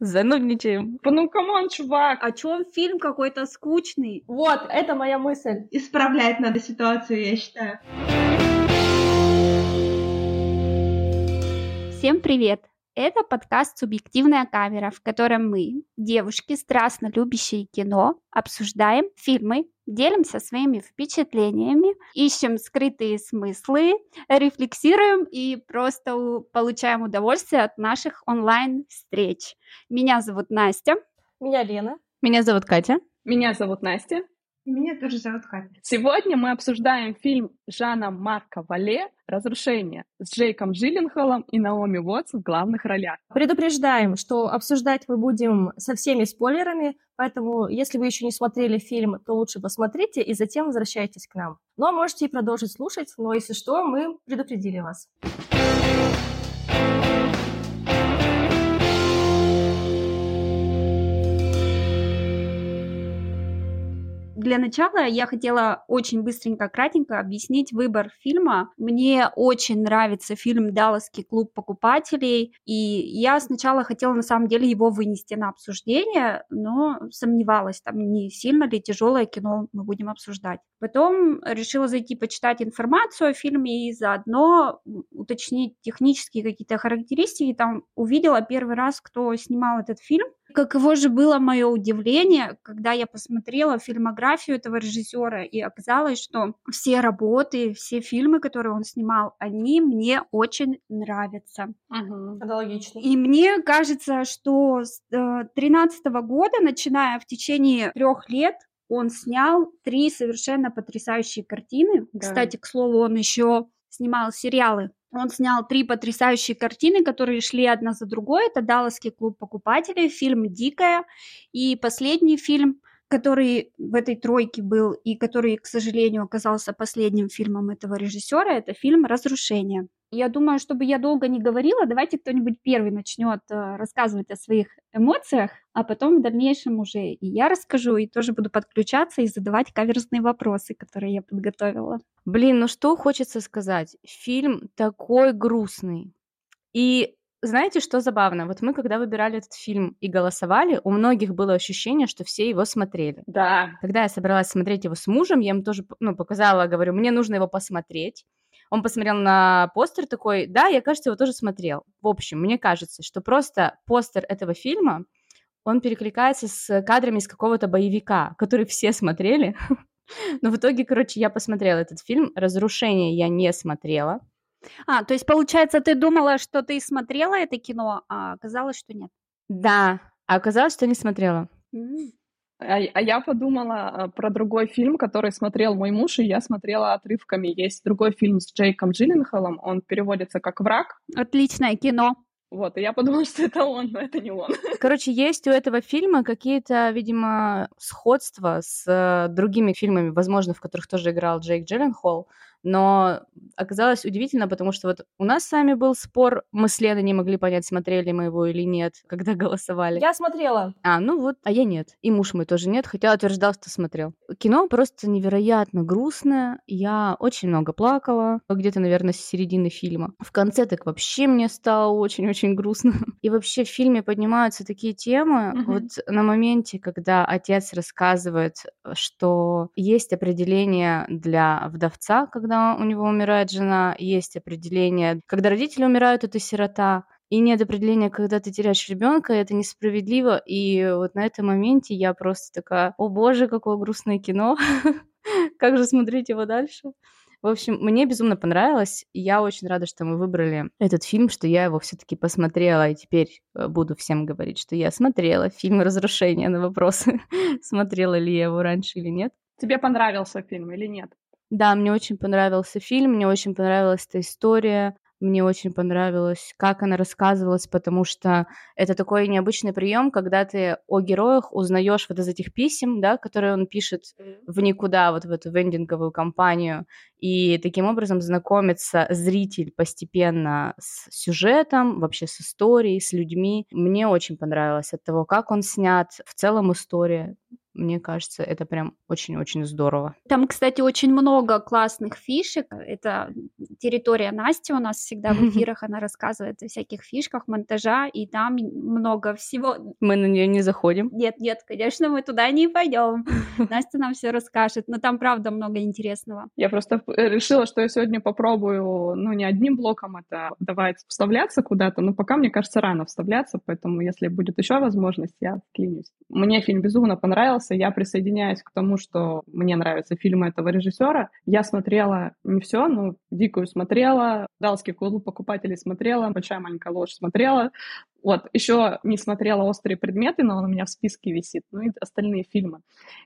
Занудничаем. Ну, come on, чувак. О чем фильм какой-то скучный? Вот, это моя мысль. Исправлять надо ситуацию, я считаю. Всем привет! Это подкаст «Субъективная камера», в котором мы, девушки, страстно любящие кино, обсуждаем фильмы, делимся своими впечатлениями, ищем скрытые смыслы, рефлексируем и просто получаем удовольствие от наших онлайн-встреч. Меня зовут Настя. Меня Лена. Меня зовут Катя. Меня зовут Настя. Меня тоже зовут Катя. Сегодня мы обсуждаем фильм Жана Марка Вале «Разрушение» с Джейком Джилленхолом и Наоми Уотс в главных ролях. Предупреждаем, что обсуждать мы будем со всеми спойлерами, поэтому если вы еще не смотрели фильм, то лучше посмотрите и затем возвращайтесь к нам. Но ну, а можете и продолжить слушать, но если что, мы предупредили вас. Для начала я хотела очень быстренько, кратенько объяснить выбор фильма. Мне очень нравится фильм «Далласский клуб покупателей», и я сначала хотела на самом деле его вынести на обсуждение, но сомневалась, там не сильно ли тяжелое кино мы будем обсуждать. Потом решила зайти почитать информацию о фильме и заодно уточнить технические какие-то характеристики. Там увидела первый раз, кто снимал этот фильм. Каково же было мое удивление, когда я посмотрела фильмографию этого режиссера, и оказалось, что все работы, все фильмы, которые он снимал, они мне очень нравятся. Угу. Это логично. И мне кажется, что с 2013 э, года, начиная в течение трех лет, он снял три совершенно потрясающие картины. Да. Кстати, к слову, он еще снимал сериалы он снял три потрясающие картины, которые шли одна за другой. Это «Далласский клуб покупателей», фильм «Дикая» и последний фильм, который в этой тройке был и который, к сожалению, оказался последним фильмом этого режиссера, это фильм «Разрушение». Я думаю, чтобы я долго не говорила, давайте кто-нибудь первый начнет э, рассказывать о своих эмоциях, а потом в дальнейшем уже и я расскажу, и тоже буду подключаться и задавать каверзные вопросы, которые я подготовила. Блин, ну что хочется сказать? Фильм такой грустный. И знаете, что забавно? Вот мы, когда выбирали этот фильм и голосовали, у многих было ощущение, что все его смотрели. Да. Когда я собралась смотреть его с мужем, я ему тоже ну, показала, говорю, мне нужно его посмотреть. Он посмотрел на постер такой, да, я, кажется, его тоже смотрел. В общем, мне кажется, что просто постер этого фильма, он перекликается с кадрами из какого-то боевика, который все смотрели. Но в итоге, короче, я посмотрела этот фильм. «Разрушение» я не смотрела. А, то есть, получается, ты думала, что ты смотрела это кино, а оказалось, что нет? Да, а оказалось, что не смотрела. Mm. А, а я подумала а, про другой фильм, который смотрел мой муж, и я смотрела отрывками. Есть другой фильм с Джейком Джилленхолом, он переводится как «Враг». Отличное кино. Вот, и я подумала, что это он, но это не он. Короче, есть у этого фильма какие-то, видимо, сходства с э, другими фильмами, возможно, в которых тоже играл Джейк Джилленхол но оказалось удивительно, потому что вот у нас с вами был спор, мы с Леной не могли понять, смотрели мы его или нет, когда голосовали. Я смотрела. А, ну вот, а я нет. И муж мой тоже нет, хотя утверждал, что смотрел. Кино просто невероятно грустное, я очень много плакала, где-то, наверное, с середины фильма. В конце так вообще мне стало очень-очень грустно. И вообще в фильме поднимаются такие темы, mm-hmm. вот на моменте, когда отец рассказывает, что есть определение для вдовца, когда когда у него умирает жена, есть определение. Когда родители умирают, это сирота. И нет определения, когда ты теряешь ребенка, это несправедливо. И вот на этом моменте я просто такая, о боже, какое грустное кино. Как же смотреть его дальше? В общем, мне безумно понравилось. Я очень рада, что мы выбрали этот фильм, что я его все-таки посмотрела, и теперь э, буду всем говорить, что я смотрела фильм «Разрушение» на вопросы, смотрела ли я его раньше или нет. Тебе понравился фильм или нет? Да, мне очень понравился фильм, мне очень понравилась эта история, мне очень понравилось, как она рассказывалась, потому что это такой необычный прием, когда ты о героях узнаешь вот из этих писем, да, которые он пишет в никуда, вот в эту вендинговую компанию, и таким образом знакомится зритель постепенно с сюжетом, вообще с историей, с людьми. Мне очень понравилось от того, как он снят, в целом история. Мне кажется, это прям очень-очень здорово. Там, кстати, очень много классных фишек. Это территория Насти у нас всегда в эфирах, она рассказывает о всяких фишках монтажа, и там много всего. Мы на нее не заходим. Нет, нет, конечно, мы туда не пойдем. Настя нам все расскажет, но там правда много интересного. Я просто решила, что я сегодня попробую, ну, не одним блоком это давать вставляться куда-то, но пока, мне кажется, рано вставляться, поэтому если будет еще возможность, я вклинюсь. Мне фильм безумно понравился, я присоединяюсь к тому, что мне нравятся фильмы этого режиссера. Я смотрела не все, но «Дикую» смотрела, «Далский клуб покупателей» смотрела, «Большая маленькая ложь» смотрела, вот, еще не смотрела «Острые предметы», но он у меня в списке висит, ну и остальные фильмы.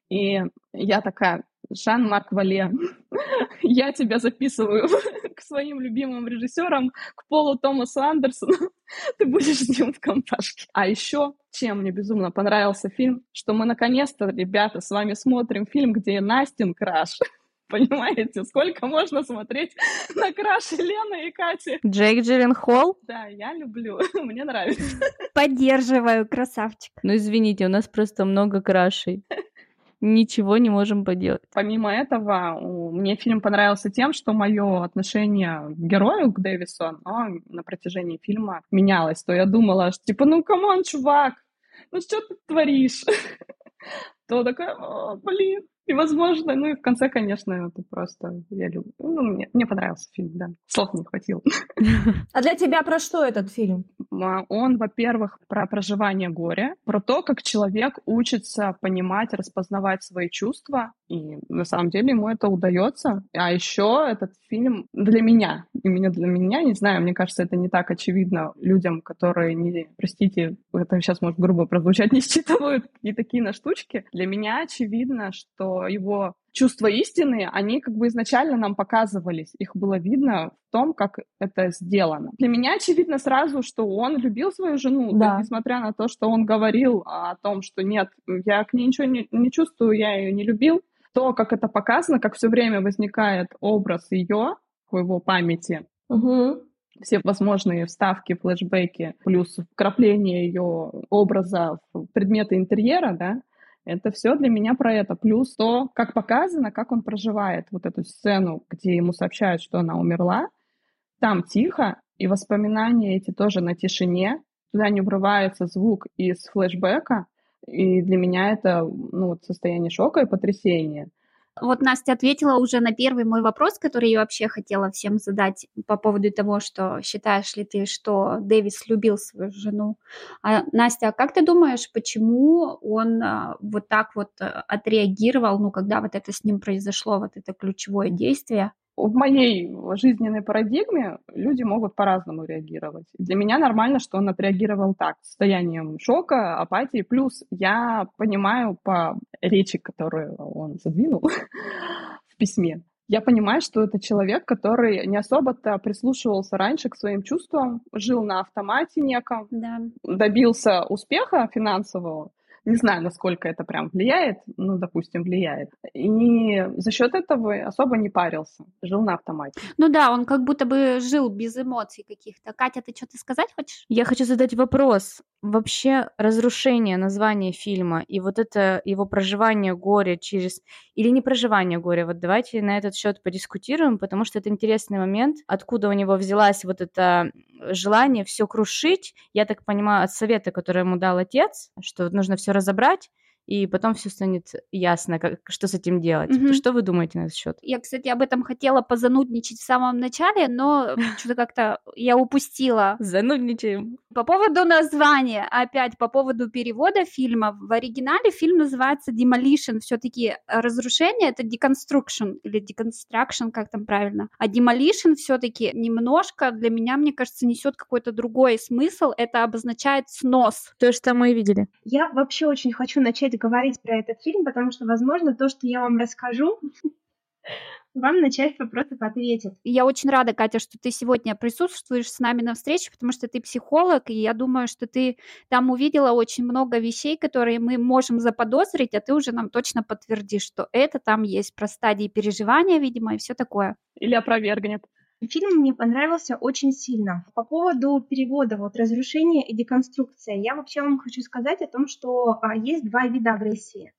И я такая, Жан-Марк Вале, я тебя записываю к своим любимым режиссерам, к Полу Томасу Андерсону, ты будешь с ним в компашке. А еще, чем мне безумно понравился фильм, что мы наконец-то, ребята, с вами смотрим фильм, где Настин краш. Понимаете, сколько можно смотреть на краши Лены и Кати? Джейк Джилленхол? Да, я люблю, мне нравится. Поддерживаю, красавчик. Ну, извините, у нас просто много крашей ничего не можем поделать. Помимо этого, мне фильм понравился тем, что мое отношение к герою, к Дэвису, оно на протяжении фильма менялось. То я думала, что типа, ну come on, чувак, ну что ты творишь? То такая, блин, и, возможно, ну и в конце, конечно, это просто я люблю. Ну, мне, мне понравился фильм, да. Слов не хватило. А для тебя про что этот фильм? Он, во-первых, про проживание горя, про то, как человек учится понимать, распознавать свои чувства, и на самом деле ему это удается. А еще этот фильм для меня, именно для меня, не знаю, мне кажется, это не так очевидно людям, которые, не, простите, это сейчас может грубо прозвучать, не считывают какие-то киноштучки. Для меня очевидно, что его чувства истины, они как бы изначально нам показывались. Их было видно в том, как это сделано. Для меня очевидно сразу, что он любил свою жену, да. несмотря на то, что он говорил о том, что нет, я к ней ничего не, не чувствую, я ее не любил. То, как это показано, как все время возникает образ ее в его памяти, угу все возможные вставки, флешбеки, плюс вкрапление ее образа в предметы интерьера, да, это все для меня про это. Плюс то, как показано, как он проживает вот эту сцену, где ему сообщают, что она умерла. Там тихо, и воспоминания эти тоже на тишине. Туда не врывается звук из флешбека. И для меня это ну, состояние шока и потрясения. Вот Настя ответила уже на первый мой вопрос, который я вообще хотела всем задать по поводу того, что считаешь ли ты, что Дэвис любил свою жену. А, Настя, а как ты думаешь, почему он а, вот так вот э, отреагировал, ну, когда вот это с ним произошло, вот это ключевое действие? В моей жизненной парадигме люди могут по-разному реагировать. Для меня нормально, что он отреагировал так, состоянием шока, апатии. Плюс я понимаю по речи, которую он задвинул в письме, я понимаю, что это человек, который не особо-то прислушивался раньше к своим чувствам, жил на автомате неком, да. добился успеха финансового, не знаю, насколько это прям влияет, ну, допустим, влияет. И за счет этого особо не парился, жил на автомате. Ну да, он как будто бы жил без эмоций каких-то. Катя, ты что-то сказать хочешь? Я хочу задать вопрос. Вообще разрушение названия фильма и вот это его проживание горя через... Или не проживание горя, вот давайте на этот счет подискутируем, потому что это интересный момент, откуда у него взялась вот это желание все крушить, я так понимаю, от совета, который ему дал отец, что нужно все разобрать, и потом все станет ясно, как, что с этим делать. Mm-hmm. Что вы думаете на этот счет? Я, кстати, об этом хотела позанудничать в самом начале, но что-то как-то я упустила. Занудничаем. По поводу названия, опять по поводу перевода фильма. В оригинале фильм называется Demolition. Все-таки разрушение это deconstruction или deconstruction, как там правильно. А Demolition все-таки немножко для меня, мне кажется, несет какой-то другой смысл. Это обозначает снос. То, что мы и видели. Я вообще очень хочу начать начать говорить про этот фильм, потому что, возможно, то, что я вам расскажу, вам на часть вопросов ответит. Я очень рада, Катя, что ты сегодня присутствуешь с нами на встрече, потому что ты психолог, и я думаю, что ты там увидела очень много вещей, которые мы можем заподозрить, а ты уже нам точно подтвердишь, что это там есть про стадии переживания, видимо, и все такое. Или опровергнет. Фильм мне понравился очень сильно. По поводу перевода, вот разрушение и деконструкция, я вообще вам хочу сказать о том, что а, есть два вида агрессии.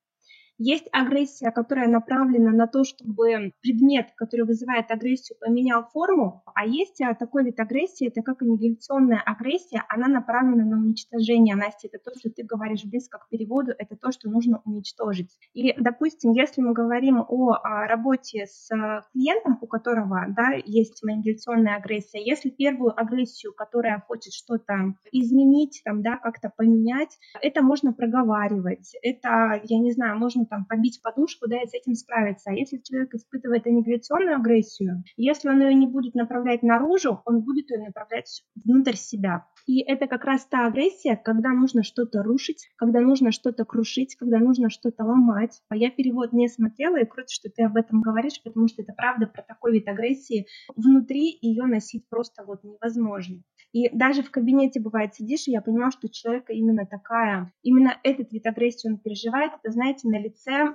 Есть агрессия, которая направлена на то, чтобы предмет, который вызывает агрессию, поменял форму, а есть а, такой вид агрессии, это как аннигиляционная агрессия, она направлена на уничтожение. Настя, это то, что ты говоришь близко к переводу, это то, что нужно уничтожить. И, допустим, если мы говорим о, а, работе с а, клиентом, у которого да, есть манипуляционная агрессия, если первую агрессию, которая хочет что-то изменить, там, да, как-то поменять, это можно проговаривать, это, я не знаю, можно там побить подушку, да, и с этим справиться. А если человек испытывает аннигиляционную агрессию, если он ее не будет направлять наружу, он будет ее направлять внутрь себя. И это как раз та агрессия, когда нужно что-то рушить, когда нужно что-то крушить, когда нужно что-то ломать. А я перевод не смотрела, и круто, что ты об этом говоришь, потому что это правда про такой вид агрессии. Внутри ее носить просто вот невозможно. И даже в кабинете бывает сидишь, и я понимаю, что человека именно такая, именно этот вид агрессии он переживает. Это, знаете, на лице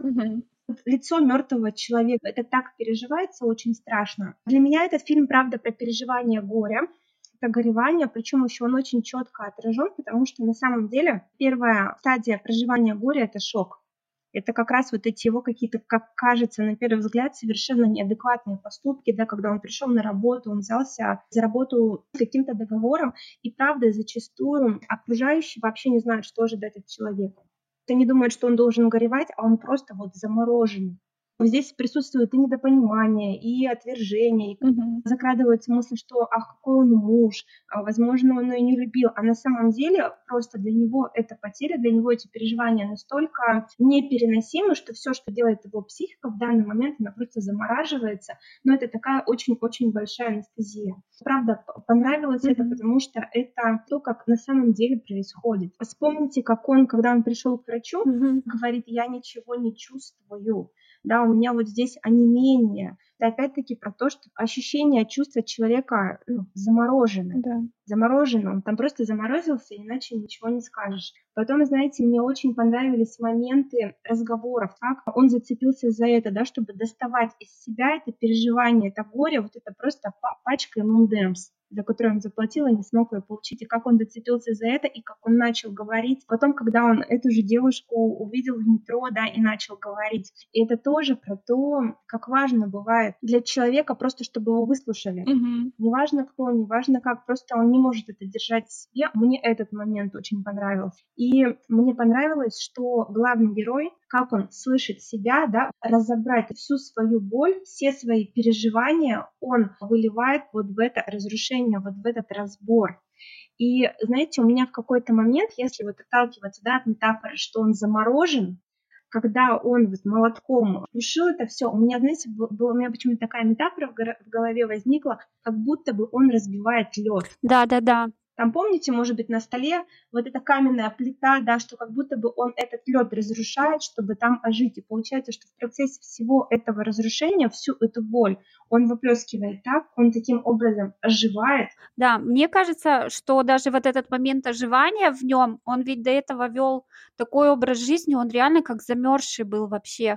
лицо мертвого человека. Это так переживается очень страшно. Для меня этот фильм, правда, про переживание горя, про горевание, причем еще он очень четко отражен, потому что на самом деле первая стадия проживания горя – это шок. Это как раз вот эти его какие-то, как кажется, на первый взгляд, совершенно неадекватные поступки, да, когда он пришел на работу, он взялся за работу с каким-то договором, и правда, зачастую окружающие вообще не знают, что ожидать от человека. Они думают, что он должен горевать, а он просто вот заморожен. Здесь присутствует и недопонимание, и отвержение, и угу. закрадывается мысль, что ах, какой он муж, а, возможно, он ее не любил. А на самом деле просто для него эта потеря, для него эти переживания настолько непереносимы, что все, что делает его психика в данный момент, она просто замораживается. Но это такая очень-очень большая анестезия. Правда, понравилось mm это, потому что это то, как на самом деле происходит. Вспомните, как он, когда он пришел к врачу, mm говорит, я ничего не чувствую да, у меня вот здесь онемение. Это опять-таки про то, что ощущение, чувства человека ну, заморожены. Да. Заморожено, он там просто заморозился, иначе ничего не скажешь. Потом, знаете, мне очень понравились моменты разговоров, как он зацепился за это, да, чтобы доставать из себя это переживание, это горе, вот это просто пачка M&M's за которую он заплатил, и не смог ее получить, и как он зацепился за это, и как он начал говорить. Потом, когда он эту же девушку увидел в метро, да, и начал говорить. И это тоже про то, как важно бывает для человека просто, чтобы его выслушали. Mm-hmm. Неважно кто, неважно как, просто он не может это держать в себе. Мне этот момент очень понравился. И мне понравилось, что главный герой, как он слышит себя, да, разобрать всю свою боль, все свои переживания, он выливает вот в это разрушение, вот в этот разбор. И, знаете, у меня в какой-то момент, если вот отталкиваться да, от метафоры, что он заморожен, когда он вот молотком крушил это все, у меня, знаете, была, у меня почему-то такая метафора в голове возникла, как будто бы он разбивает лед. Да, да, да. Там, помните, может быть, на столе вот эта каменная плита, да, что как будто бы он этот лед разрушает, чтобы там ожить. И получается, что в процессе всего этого разрушения, всю эту боль, он выплескивает так, он таким образом оживает. Да, мне кажется, что даже вот этот момент оживания в нем, он ведь до этого вел такой образ жизни, он реально как замерзший был вообще.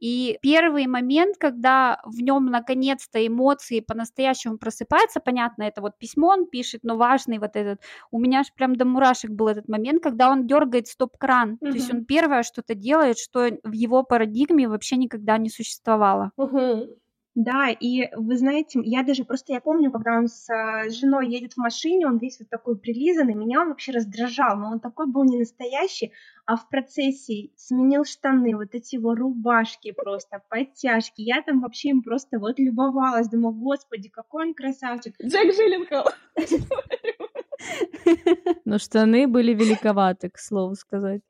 И первый момент, когда в нем наконец-то эмоции по-настоящему просыпаются, понятно, это вот письмо он пишет, но важный вот этот, у меня аж прям до мурашек был этот момент, когда он дергает стоп-кран, угу. то есть он первое что-то делает, что в его парадигме вообще никогда не существовало. Угу. Да, и вы знаете, я даже просто, я помню, когда он с э, женой едет в машине, он весь вот такой прилизанный, меня он вообще раздражал, но он такой был не настоящий, а в процессе сменил штаны, вот эти его рубашки просто, подтяжки, я там вообще им просто вот любовалась, думаю, господи, какой он красавчик. Джек Джилленхол. Но штаны были великоваты, к слову сказать.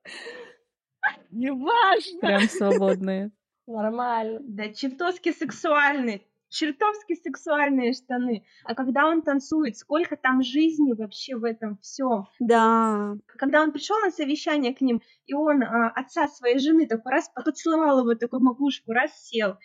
Неважно. Прям свободные. Нормально. Да, чертовски сексуальный. Чертовски сексуальные штаны. А когда он танцует, сколько там жизни вообще в этом всем. Да. Когда он пришел на совещание к ним, и он а, отца своей жены такой раз поцеловал его такую макушку, раз сел.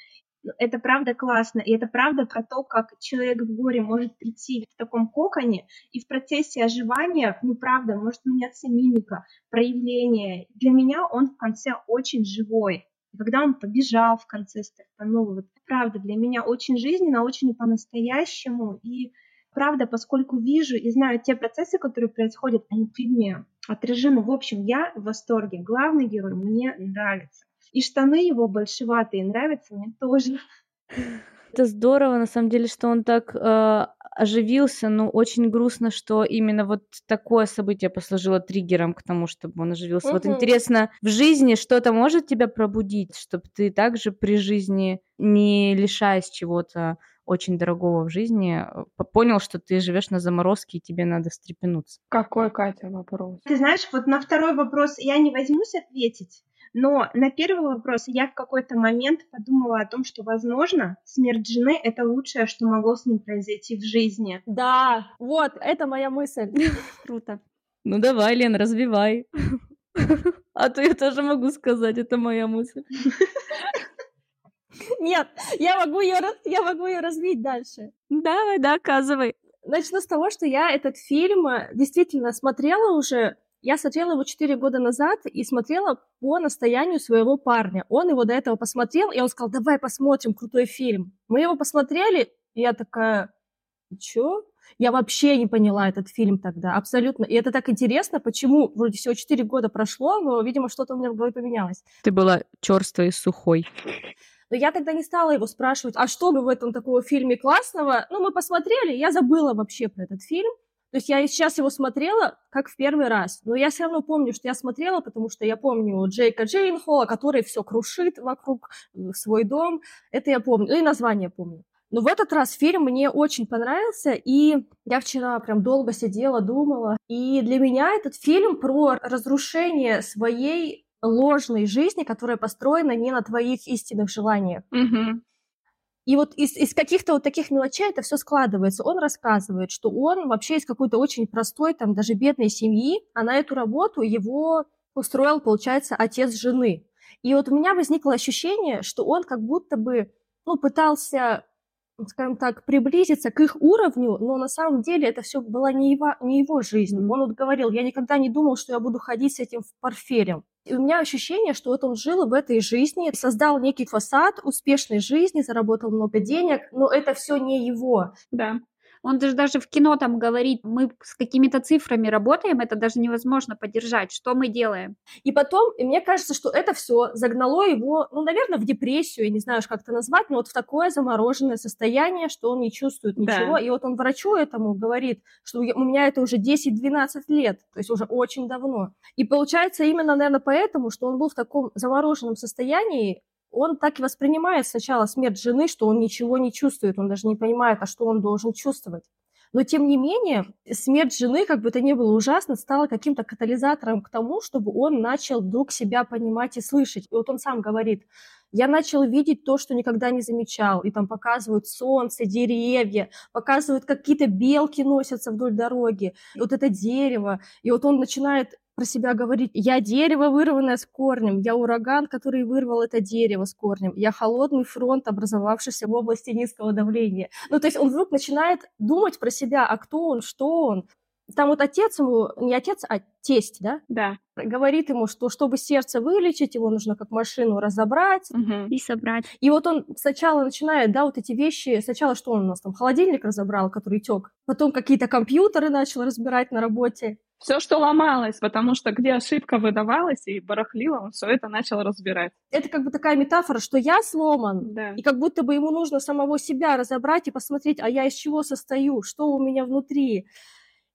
Это правда классно, и это правда про то, как человек в горе может прийти в таком коконе, и в процессе оживания, ну правда, может меняться мимика, проявление. Для меня он в конце очень живой. И когда он побежал в конце стартанул, вот правда для меня очень жизненно, очень по-настоящему. И правда, поскольку вижу и знаю те процессы, которые происходят, они в фильме отражены. В общем, я в восторге. Главный герой мне нравится. И штаны его большеватые нравятся мне тоже. Это здорово, на самом деле, что он так э, оживился, но очень грустно, что именно вот такое событие послужило триггером к тому, чтобы он оживился. Вот интересно, в жизни что-то может тебя пробудить, чтобы ты также при жизни, не лишаясь чего-то очень дорогого в жизни, э, понял, что ты живешь на заморозке и тебе надо встрепенуться. Какой, Катя, вопрос? Ты знаешь, вот на второй вопрос я не возьмусь ответить, но на первый вопрос я в какой-то момент подумала о том, что, возможно, смерть жены — это лучшее, что могло с ним произойти в жизни. Да, вот, это моя мысль. Круто. Ну давай, Лен, развивай. А то я тоже могу сказать, это моя мысль. Нет, я могу ее, я могу ее развить дальше. Давай, доказывай. Начну с того, что я этот фильм э, действительно смотрела уже. Я смотрела его 4 года назад и смотрела по настоянию своего парня. Он его до этого посмотрел, и он сказал, давай посмотрим крутой фильм. Мы его посмотрели, и я такая, чё? Я вообще не поняла этот фильм тогда, абсолютно. И это так интересно, почему вроде всего 4 года прошло, но, видимо, что-то у меня в голове поменялось. Ты была черствой и сухой. Но я тогда не стала его спрашивать, а что бы в этом такого фильме классного? Ну, мы посмотрели, я забыла вообще про этот фильм. То есть я сейчас его смотрела как в первый раз, но я все равно помню, что я смотрела, потому что я помню Джейка Джейнхола, который все крушит вокруг э, свой дом. Это я помню, ну и название помню. Но в этот раз фильм мне очень понравился, и я вчера прям долго сидела, думала. И для меня этот фильм про разрушение своей ложной жизни, которая построена не на твоих истинных желаниях. Угу. И вот из, из каких-то вот таких мелочей это все складывается. Он рассказывает, что он вообще из какой-то очень простой, там, даже бедной семьи, а на эту работу его устроил, получается, отец жены. И вот у меня возникло ощущение, что он как будто бы ну, пытался скажем так, приблизиться к их уровню, но на самом деле это все была не его, не его жизнь. Он вот говорил, я никогда не думал, что я буду ходить с этим в портфелем. И у меня ощущение, что вот он жил в этой жизни, создал некий фасад успешной жизни, заработал много денег, но это все не его. Да. Он даже, даже в кино там говорит, мы с какими-то цифрами работаем, это даже невозможно поддержать. Что мы делаем? И потом, и мне кажется, что это все загнало его, ну, наверное, в депрессию, я не знаю, как это назвать, но вот в такое замороженное состояние, что он не чувствует ничего. Да. И вот он врачу этому говорит, что у меня это уже 10-12 лет, то есть уже очень давно. И получается именно, наверное, поэтому, что он был в таком замороженном состоянии, он так и воспринимает сначала смерть жены, что он ничего не чувствует, он даже не понимает, а что он должен чувствовать. Но тем не менее, смерть жены, как бы это ни было ужасно, стала каким-то катализатором к тому, чтобы он начал вдруг себя понимать и слышать. И вот он сам говорит, я начал видеть то, что никогда не замечал. И там показывают солнце, деревья, показывают, какие-то белки носятся вдоль дороги. И вот это дерево. И вот он начинает про себя говорить, я дерево, вырванное с корнем, я ураган, который вырвал это дерево с корнем, я холодный фронт, образовавшийся в области низкого давления. Ну, то есть он вдруг начинает думать про себя, а кто он, что он. Там вот отец ему, не отец, а тесть, да? Да. Говорит ему, что чтобы сердце вылечить, его нужно как машину разобрать. Угу. И собрать. И вот он сначала начинает, да, вот эти вещи, сначала что он у нас там, холодильник разобрал, который тек, потом какие-то компьютеры начал разбирать на работе. Все, что ломалось, потому что где ошибка выдавалась и барахлила, он все это начал разбирать. Это как бы такая метафора, что я сломан, да. и как будто бы ему нужно самого себя разобрать и посмотреть, а я из чего состою, что у меня внутри.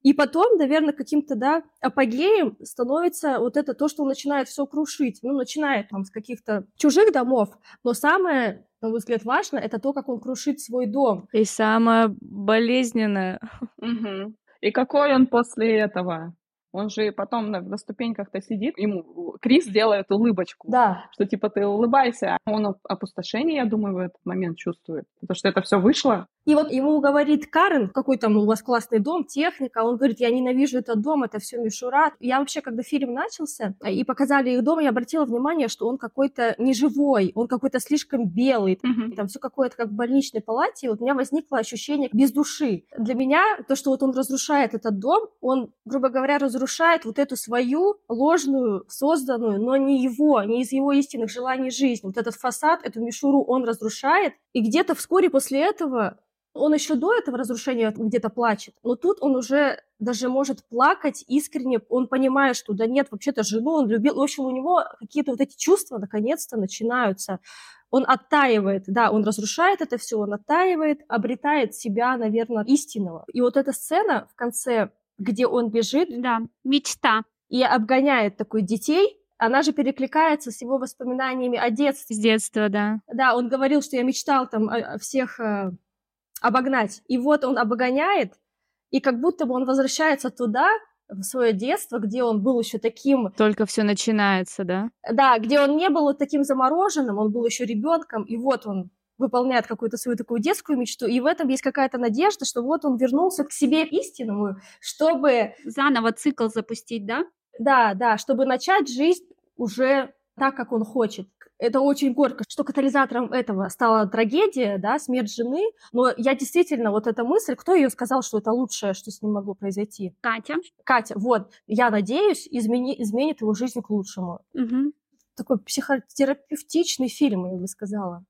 И потом, наверное, каким-то, да, апогеем становится вот это то, что он начинает все крушить. Ну, начинает там с каких-то чужих домов, но самое, на мой взгляд, важно, это то, как он крушит свой дом. И самое болезненное. Угу. И какой он после этого? Он же потом на, на ступеньках-то сидит, ему Крис делает улыбочку. Да. Что типа ты улыбайся, а он опустошение, я думаю, в этот момент чувствует. Потому что это все вышло. И вот ему говорит Карен, какой там у вас классный дом, техника, он говорит, я ненавижу этот дом, это все мишура. Я вообще, когда фильм начался и показали их дом, я обратила внимание, что он какой-то неживой, он какой-то слишком белый, mm-hmm. там все какое-то как в больничной палате, и вот у меня возникло ощущение без души. Для меня то, что вот он разрушает этот дом, он, грубо говоря, разрушает вот эту свою ложную, созданную, но не его, не из его истинных желаний жизни. Вот этот фасад, эту мишуру он разрушает, и где-то вскоре после этого Он еще до этого разрушения где-то плачет, но тут он уже даже может плакать искренне, он понимает, что да нет, вообще-то жену он любил. В общем, у него какие-то вот эти чувства наконец-то начинаются. Он оттаивает, да, он разрушает это все, он оттаивает, обретает себя, наверное, истинного. И вот эта сцена в конце, где он бежит... Да, мечта. И обгоняет такой детей, она же перекликается с его воспоминаниями о детстве. С детства, да. Да, он говорил, что я мечтал там всех э, обогнать. И вот он обгоняет, и как будто бы он возвращается туда, в свое детство, где он был еще таким... Только все начинается, да? Да, где он не был вот таким замороженным, он был еще ребенком, и вот он выполняет какую-то свою такую детскую мечту, и в этом есть какая-то надежда, что вот он вернулся к себе истинному, чтобы... Заново цикл запустить, да? Да, да, чтобы начать жизнь уже так, как он хочет. Это очень горько, что катализатором этого стала трагедия, да, смерть жены. Но я действительно, вот эта мысль, кто ее сказал, что это лучшее, что с ним могло произойти? Катя. Катя, вот, я надеюсь, измени, изменит его жизнь к лучшему. Угу. Такой психотерапевтичный фильм, я бы сказала.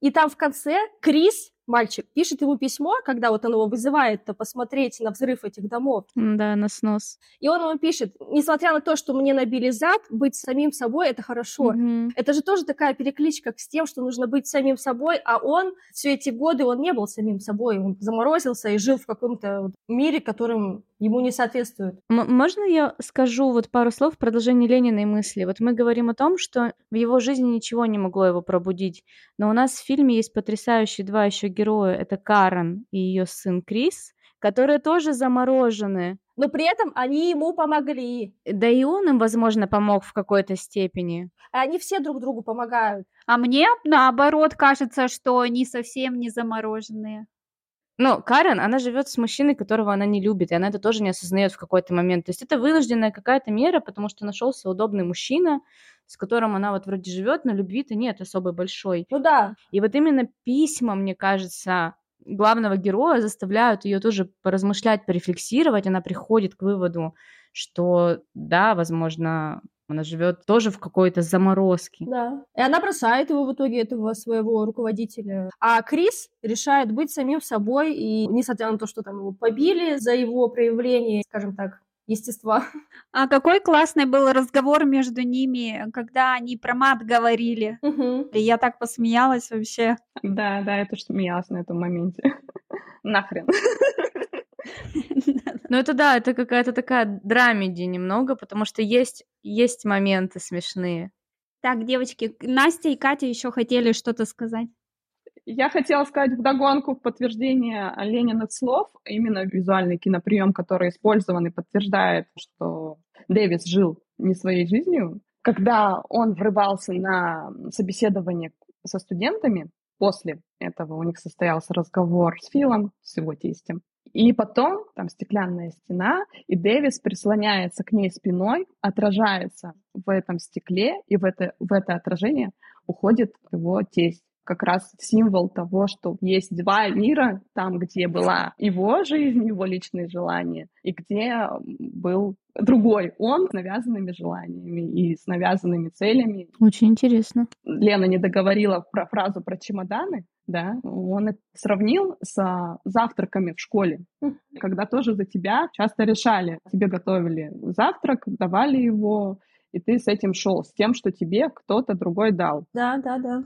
И там в конце Крис мальчик пишет ему письмо, когда вот он его вызывает посмотреть на взрыв этих домов. Да, на снос. И он ему пишет, несмотря на то, что мне набили зад, быть самим собой — это хорошо. Мгм. Это же тоже такая перекличка с тем, что нужно быть самим собой, а он все эти годы, он не был самим собой, он заморозился и жил в каком-то мире, которым ему не соответствует. М- можно я скажу вот пару слов в продолжении Лениной мысли? Вот мы говорим о том, что в его жизни ничего не могло его пробудить, но у нас в фильме есть потрясающие два еще героя. Это Карен и ее сын Крис, которые тоже заморожены. Но при этом они ему помогли. Да и он им, возможно, помог в какой-то степени. Они все друг другу помогают. А мне, наоборот, кажется, что они совсем не замороженные. Ну, Карен, она живет с мужчиной, которого она не любит, и она это тоже не осознает в какой-то момент. То есть это вынужденная какая-то мера, потому что нашелся удобный мужчина, с которым она вот вроде живет, но любви-то нет особой большой. Ну да, И вот именно письма, мне кажется, главного героя заставляют ее тоже поразмышлять, порефлексировать. Она приходит к выводу, что да, возможно, она живет тоже в какой-то заморозке. да. И она бросает его в итоге, этого своего руководителя. А Крис решает быть самим собой, и несмотря на то, что там его побили за его проявление, скажем так, естества. А какой классный был разговор между ними, когда они про мат говорили. Мгм. И Я так посмеялась вообще. Да, да, я тоже смеялась на этом моменте. Нахрен. Ну это да, это какая-то такая драмеди немного, потому что есть, есть моменты смешные. Так, девочки, Настя и Катя еще хотели что-то сказать. Я хотела сказать вдогонку в подтверждение Лениных слов, именно визуальный киноприем, который использован и подтверждает, что Дэвис жил не своей жизнью. Когда он врывался на собеседование со студентами, после этого у них состоялся разговор с Филом, с его тестем. И потом там стеклянная стена, и Дэвис прислоняется к ней спиной, отражается в этом стекле, и в это, в это отражение уходит его тесть как раз символ того, что есть два мира, там, где была его жизнь, его личные желания, и где был другой он с навязанными желаниями и с навязанными целями. Очень интересно. Лена не договорила про фразу про чемоданы, да, он это сравнил с завтраками в школе, когда тоже за тебя часто решали. Тебе готовили завтрак, давали его, и ты с этим шел, с тем, что тебе кто-то другой дал. Да, да, да.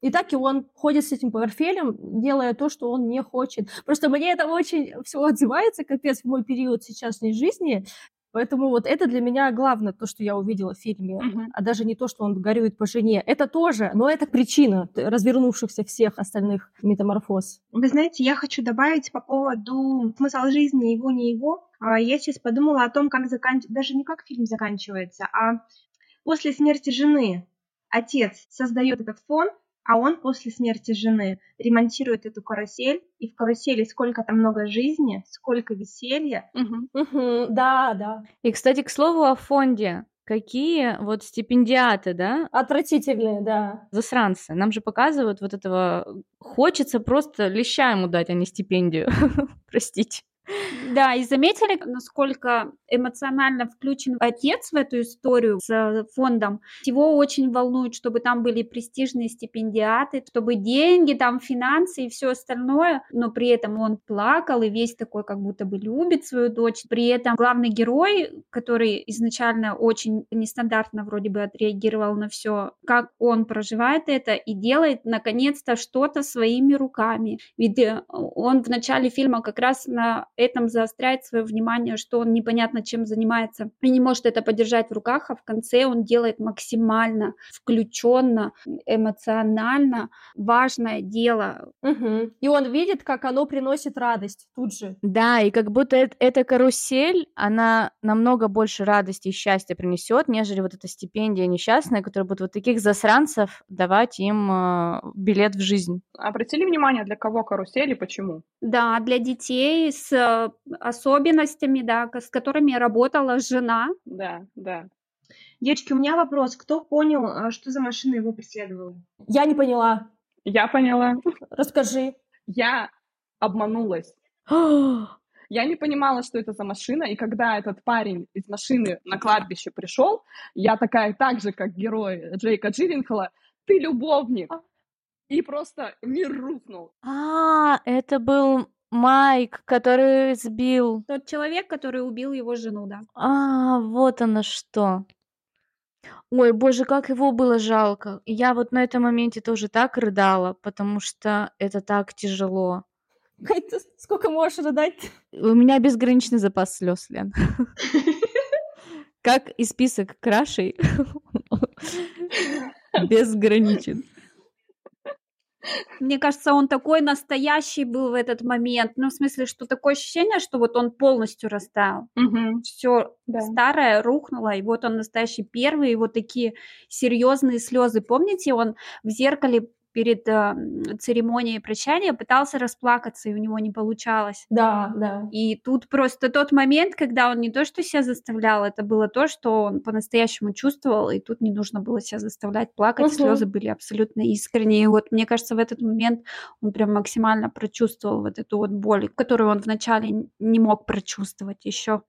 И так и он ходит с этим портфелем, делая то, что он не хочет. Просто мне это очень все отзывается, капец, в мой период сейчасшней жизни. Поэтому вот это для меня главное, то, что я увидела в фильме, Мгм. а даже не то, что он горюет по жене. Это тоже, но это причина развернувшихся всех остальных метаморфоз. Вы знаете, я хочу добавить по поводу смысла жизни его, не его. А, Я сейчас подумала о том, как заканчивается, даже не как фильм заканчивается, а после смерти жены отец создает этот фон, а он после смерти жены ремонтирует эту карусель, и в карусели сколько там много жизни, сколько веселья. Мгм, да, да. И, кстати, к слову о фонде. Какие вот стипендиаты, да, Отвратительные, да. засранцы. Нам же показывают вот этого... Хочется просто леща ему дать, а не стипендию. Простите. Да, и заметили, насколько эмоционально включен отец в эту историю с фондом. Его очень волнует, чтобы там были престижные стипендиаты, чтобы деньги, там финансы и все остальное, но при этом он плакал и весь такой как будто бы любит свою дочь. При этом главный герой, который изначально очень нестандартно вроде бы отреагировал на все, как он проживает это и делает наконец-то что-то своими руками. Ведь э, он в начале фильма как раз на этом заостряет свое внимание, что он непонятно чем занимается и не может это подержать в руках, а в конце он делает максимально включенно, эмоционально важное дело. Угу. И он видит, как оно приносит радость тут же. Да, и как будто эта карусель, она намного больше радости и счастья принесет, нежели вот эта стипендия несчастная, которая будет вот таких засранцев давать им э, билет в жизнь. Обратили внимание, для кого карусель и почему? Да, для детей с э, особенностями, да, с которыми работала жена. Да, да. Девочки, у меня вопрос. Кто понял, а, что за машина его преследовала? Я не поняла. Я поняла. Расскажи. Я обманулась. я не понимала, что это за машина, и когда этот парень из машины на кладбище пришел, я такая так же, как герой Джейка Джилленхола, ты любовник. А. И просто мир рухнул. А, это был Майк, который сбил. Тот человек, который убил его жену, да. А, вот оно что. Ой, боже, как его было жалко. Я вот на этом моменте тоже так рыдала, потому что это так тяжело. Сколько можешь рыдать? У меня безграничный запас слез, Лен. Как и список крашей безграничен. Мне кажется, он такой настоящий был в этот момент. Ну, в смысле, что такое ощущение, что вот он полностью растаял. Угу. Все да. старое рухнуло, и вот он настоящий первый, и вот такие серьезные слезы. Помните, он в зеркале перед э, церемонией прощания пытался расплакаться, и у него не получалось. Да, да. И тут просто тот момент, когда он не то, что себя заставлял, это было то, что он по-настоящему чувствовал, и тут не нужно было себя заставлять плакать, угу. слезы были абсолютно искренние. И вот мне кажется, в этот момент он прям максимально прочувствовал вот эту вот боль, которую он вначале не мог прочувствовать еще.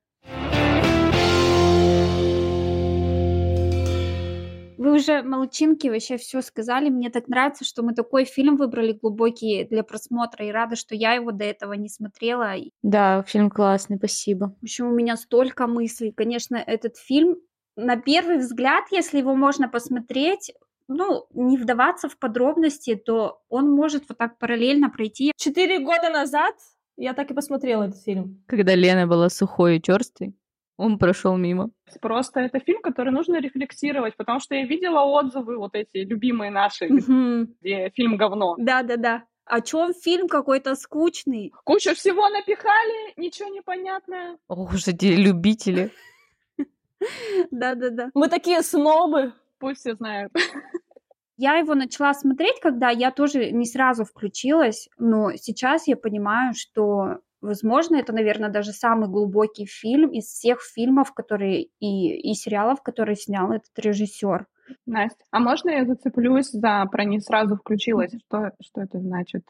Вы уже молчинки вообще все сказали. Мне так нравится, что мы такой фильм выбрали глубокий для просмотра, и рада, что я его до этого не смотрела. Да, фильм классный, спасибо. В общем, у меня столько мыслей. Конечно, этот фильм, на первый взгляд, если его можно посмотреть, ну, не вдаваться в подробности, то он может вот так параллельно пройти. Четыре года назад я так и посмотрела этот фильм. Когда Лена была сухой и черстой он прошел мимо. Просто это фильм, который нужно рефлексировать, потому что я видела отзывы вот эти любимые наши, где фильм говно. Да-да-да. О чем фильм какой-то скучный? Кучу всего напихали, ничего не понятно. Ох уж эти любители. Да-да-да. Мы такие снобы. Пусть все знают. Я его начала смотреть, когда я тоже не сразу включилась, но сейчас я понимаю, что Возможно, это, наверное, даже самый глубокий фильм из всех фильмов, которые и, и сериалов, которые снял этот режиссер. Настя, а можно я зацеплюсь за про не сразу включилась? Что, что это значит?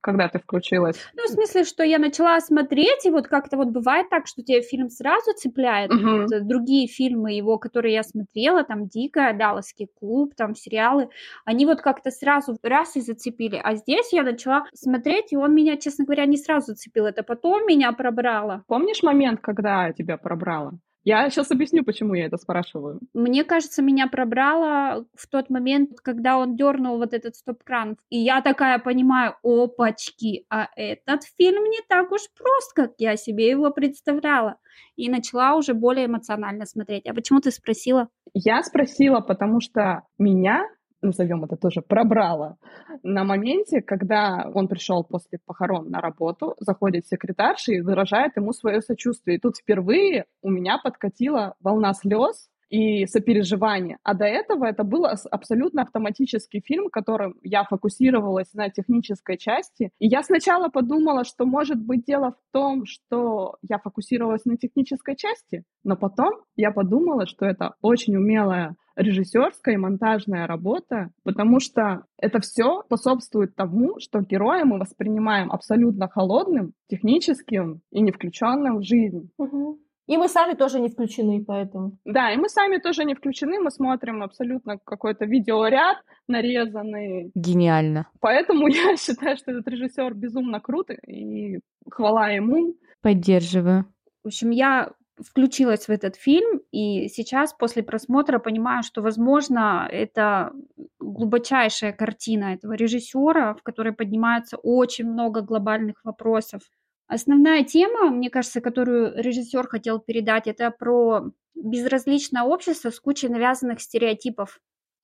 Когда ты включилась? Ну, в смысле, что я начала смотреть, и вот как-то вот бывает так, что тебе фильм сразу цепляет. Uh-huh. Вот, другие фильмы его, которые я смотрела, там «Дикая», «Далласский клуб», там сериалы, они вот как-то сразу раз и зацепили. А здесь я начала смотреть, и он меня, честно говоря, не сразу зацепил. Это потом меня пробрало. Помнишь момент, когда тебя пробрало? Я сейчас объясню, почему я это спрашиваю. Мне кажется, меня пробрало в тот момент, когда он дернул вот этот стоп-кран. И я такая понимаю, опачки, а этот фильм не так уж прост, как я себе его представляла. И начала уже более эмоционально смотреть. А почему ты спросила? Я спросила, потому что меня назовем это тоже, пробрало на моменте, когда он пришел после похорон на работу, заходит секретарша и выражает ему свое сочувствие. И тут впервые у меня подкатила волна слез, и сопереживания. А до этого это был абсолютно автоматический фильм, в котором я фокусировалась на технической части. И я сначала подумала, что может быть дело в том, что я фокусировалась на технической части, но потом я подумала, что это очень умелая режиссерская и монтажная работа, потому что это все способствует тому, что героя мы воспринимаем абсолютно холодным, техническим и не включенным в жизнь. Угу. И мы сами тоже не включены, поэтому. Да, и мы сами тоже не включены, мы смотрим абсолютно какой-то видеоряд нарезанный. Гениально. Поэтому я считаю, что этот режиссер безумно крут, и хвала ему. Поддерживаю. В общем, я включилась в этот фильм, и сейчас после просмотра понимаю, что, возможно, это глубочайшая картина этого режиссера, в которой поднимается очень много глобальных вопросов. Основная тема, мне кажется, которую режиссер хотел передать, это про безразличное общество с кучей навязанных стереотипов.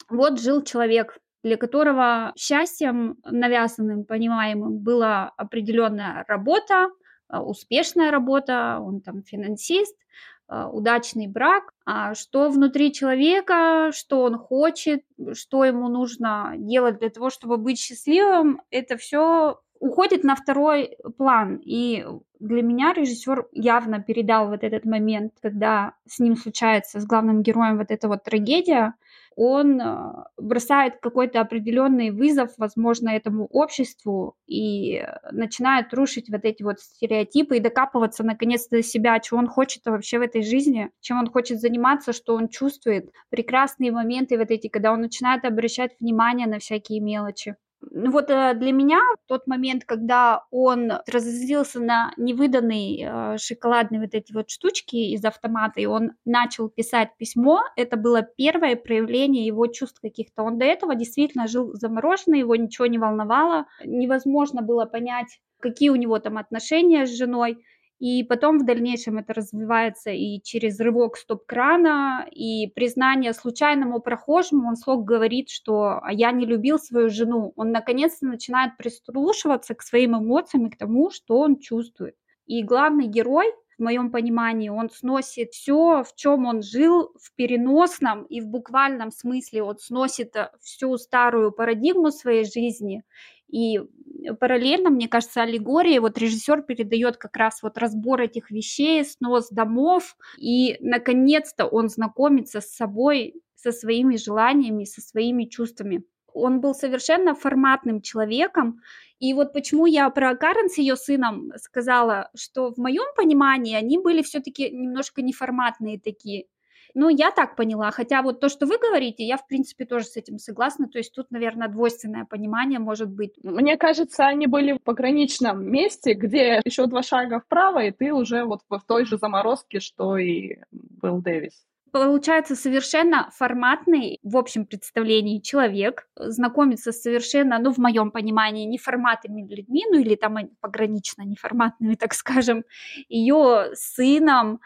Вот жил человек, для которого счастьем навязанным, понимаемым, была определенная работа, успешная работа, он там финансист, а, удачный брак, а что внутри человека, что он хочет, что ему нужно делать для того, чтобы быть счастливым, это все уходит на второй план. И для меня режиссер явно передал вот этот момент, когда с ним случается, с главным героем вот эта вот трагедия, он э, бросает какой-то определенный вызов, возможно, этому обществу и начинает рушить вот эти вот стереотипы и докапываться наконец-то до себя, чего он хочет вообще в этой жизни, чем он хочет заниматься, что он чувствует. Прекрасные моменты вот эти, когда он начинает обращать внимание на всякие мелочи. Ну вот э, для меня тот момент, когда он разозлился на невыданные э, шоколадные вот эти вот штучки из автомата, и он начал писать письмо, это было первое проявление его чувств каких-то. Он до этого действительно жил замороженный, его ничего не волновало, невозможно было понять, какие у него там отношения с женой. И потом в дальнейшем это развивается и через рывок стоп-крана, и признание случайному прохожему. Он слог говорит, что «А я не любил свою жену. Он наконец-то начинает прислушиваться к своим эмоциям и к тому, что он чувствует. И главный герой, в моем понимании, он сносит все, в чем он жил, в переносном и в буквальном смысле. Он сносит э, всю старую парадигму своей жизни и параллельно, мне кажется, аллегории, вот режиссер передает как раз вот разбор этих вещей, снос домов, и наконец-то он знакомится с собой, со своими желаниями, со своими чувствами. Он был совершенно форматным человеком, и вот почему я про Карен с ее сыном сказала, что в моем понимании они были все-таки немножко неформатные такие. Ну, я так поняла. Хотя вот то, что вы говорите, я, в принципе, тоже с этим согласна. То есть тут, наверное, двойственное понимание может быть. Мне кажется, они были в пограничном месте, где еще два шага вправо, и ты уже вот в той же заморозке, что и был Дэвис получается совершенно форматный в общем представлении человек, знакомится с совершенно, ну, в моем понимании, неформатными людьми, ну, или там погранично неформатными, так скажем, ее сыном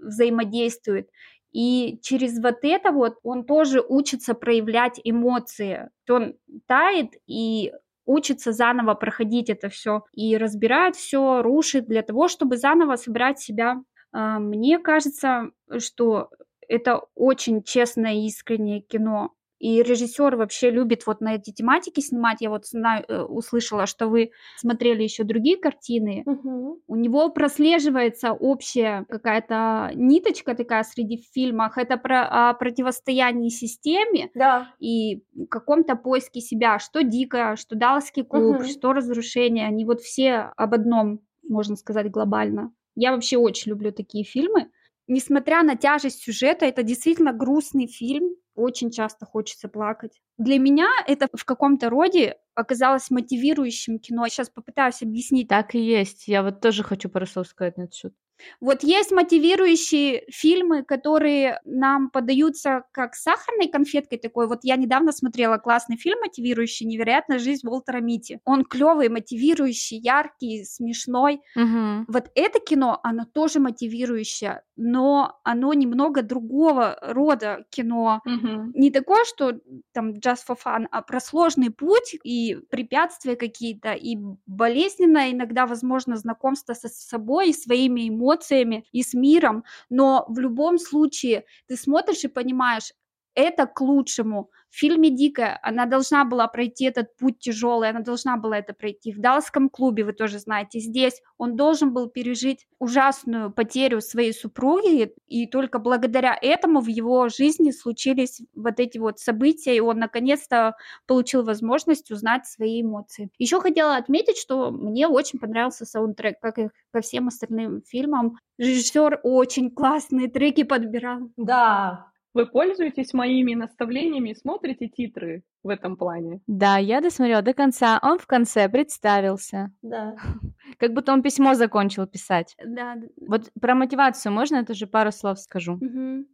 взаимодействует. И через вот это вот он тоже учится проявлять эмоции. Он тает и учится заново проходить это все и разбирает все, рушит для того, чтобы заново собирать себя. А, мне кажется, что это очень честное искреннее кино. И режиссер вообще любит вот на эти тематики снимать. Я вот знаю, э, услышала, что вы смотрели еще другие картины. Угу. У него прослеживается общая какая-то ниточка такая среди фильмах. Это про о противостоянии системе да. и каком-то поиске себя. Что дикое, что Далласский клуб, угу. что разрушение. Они вот все об одном, можно сказать, глобально. Я вообще очень люблю такие фильмы. Несмотря на тяжесть сюжета, это действительно грустный фильм очень часто хочется плакать. Для меня это в каком-то роде оказалось мотивирующим кино. Сейчас попытаюсь объяснить. Так и есть. Я вот тоже хочу пару слов сказать на этот счет. Вот есть мотивирующие фильмы, которые нам подаются как сахарной конфеткой такой. Вот я недавно смотрела классный фильм мотивирующий «Невероятная жизнь Уолтера Мити». Он клевый, мотивирующий, яркий, смешной. Угу. Вот это кино, оно тоже мотивирующее, но оно немного другого рода кино. Угу. Не такое, что там just for fun, а про сложный путь и препятствия какие-то, и болезненно иногда, возможно, знакомство со собой и своими эмоциями и с миром, но в любом случае ты смотришь и понимаешь, это к лучшему. В фильме «Дикая» она должна была пройти этот путь тяжелый, она должна была это пройти. В «Далласском клубе», вы тоже знаете, здесь он должен был пережить ужасную потерю своей супруги, и только благодаря этому в его жизни случились вот эти вот события, и он наконец-то получил возможность узнать свои эмоции. Еще хотела отметить, что мне очень понравился саундтрек, как и ко всем остальным фильмам. Режиссер очень классные треки подбирал. Да, вы пользуетесь моими наставлениями и смотрите титры в этом плане? Да, я досмотрела до конца. Он в конце представился. Да. Как будто он письмо закончил писать. Да. Вот про мотивацию можно я тоже пару слов скажу? Угу.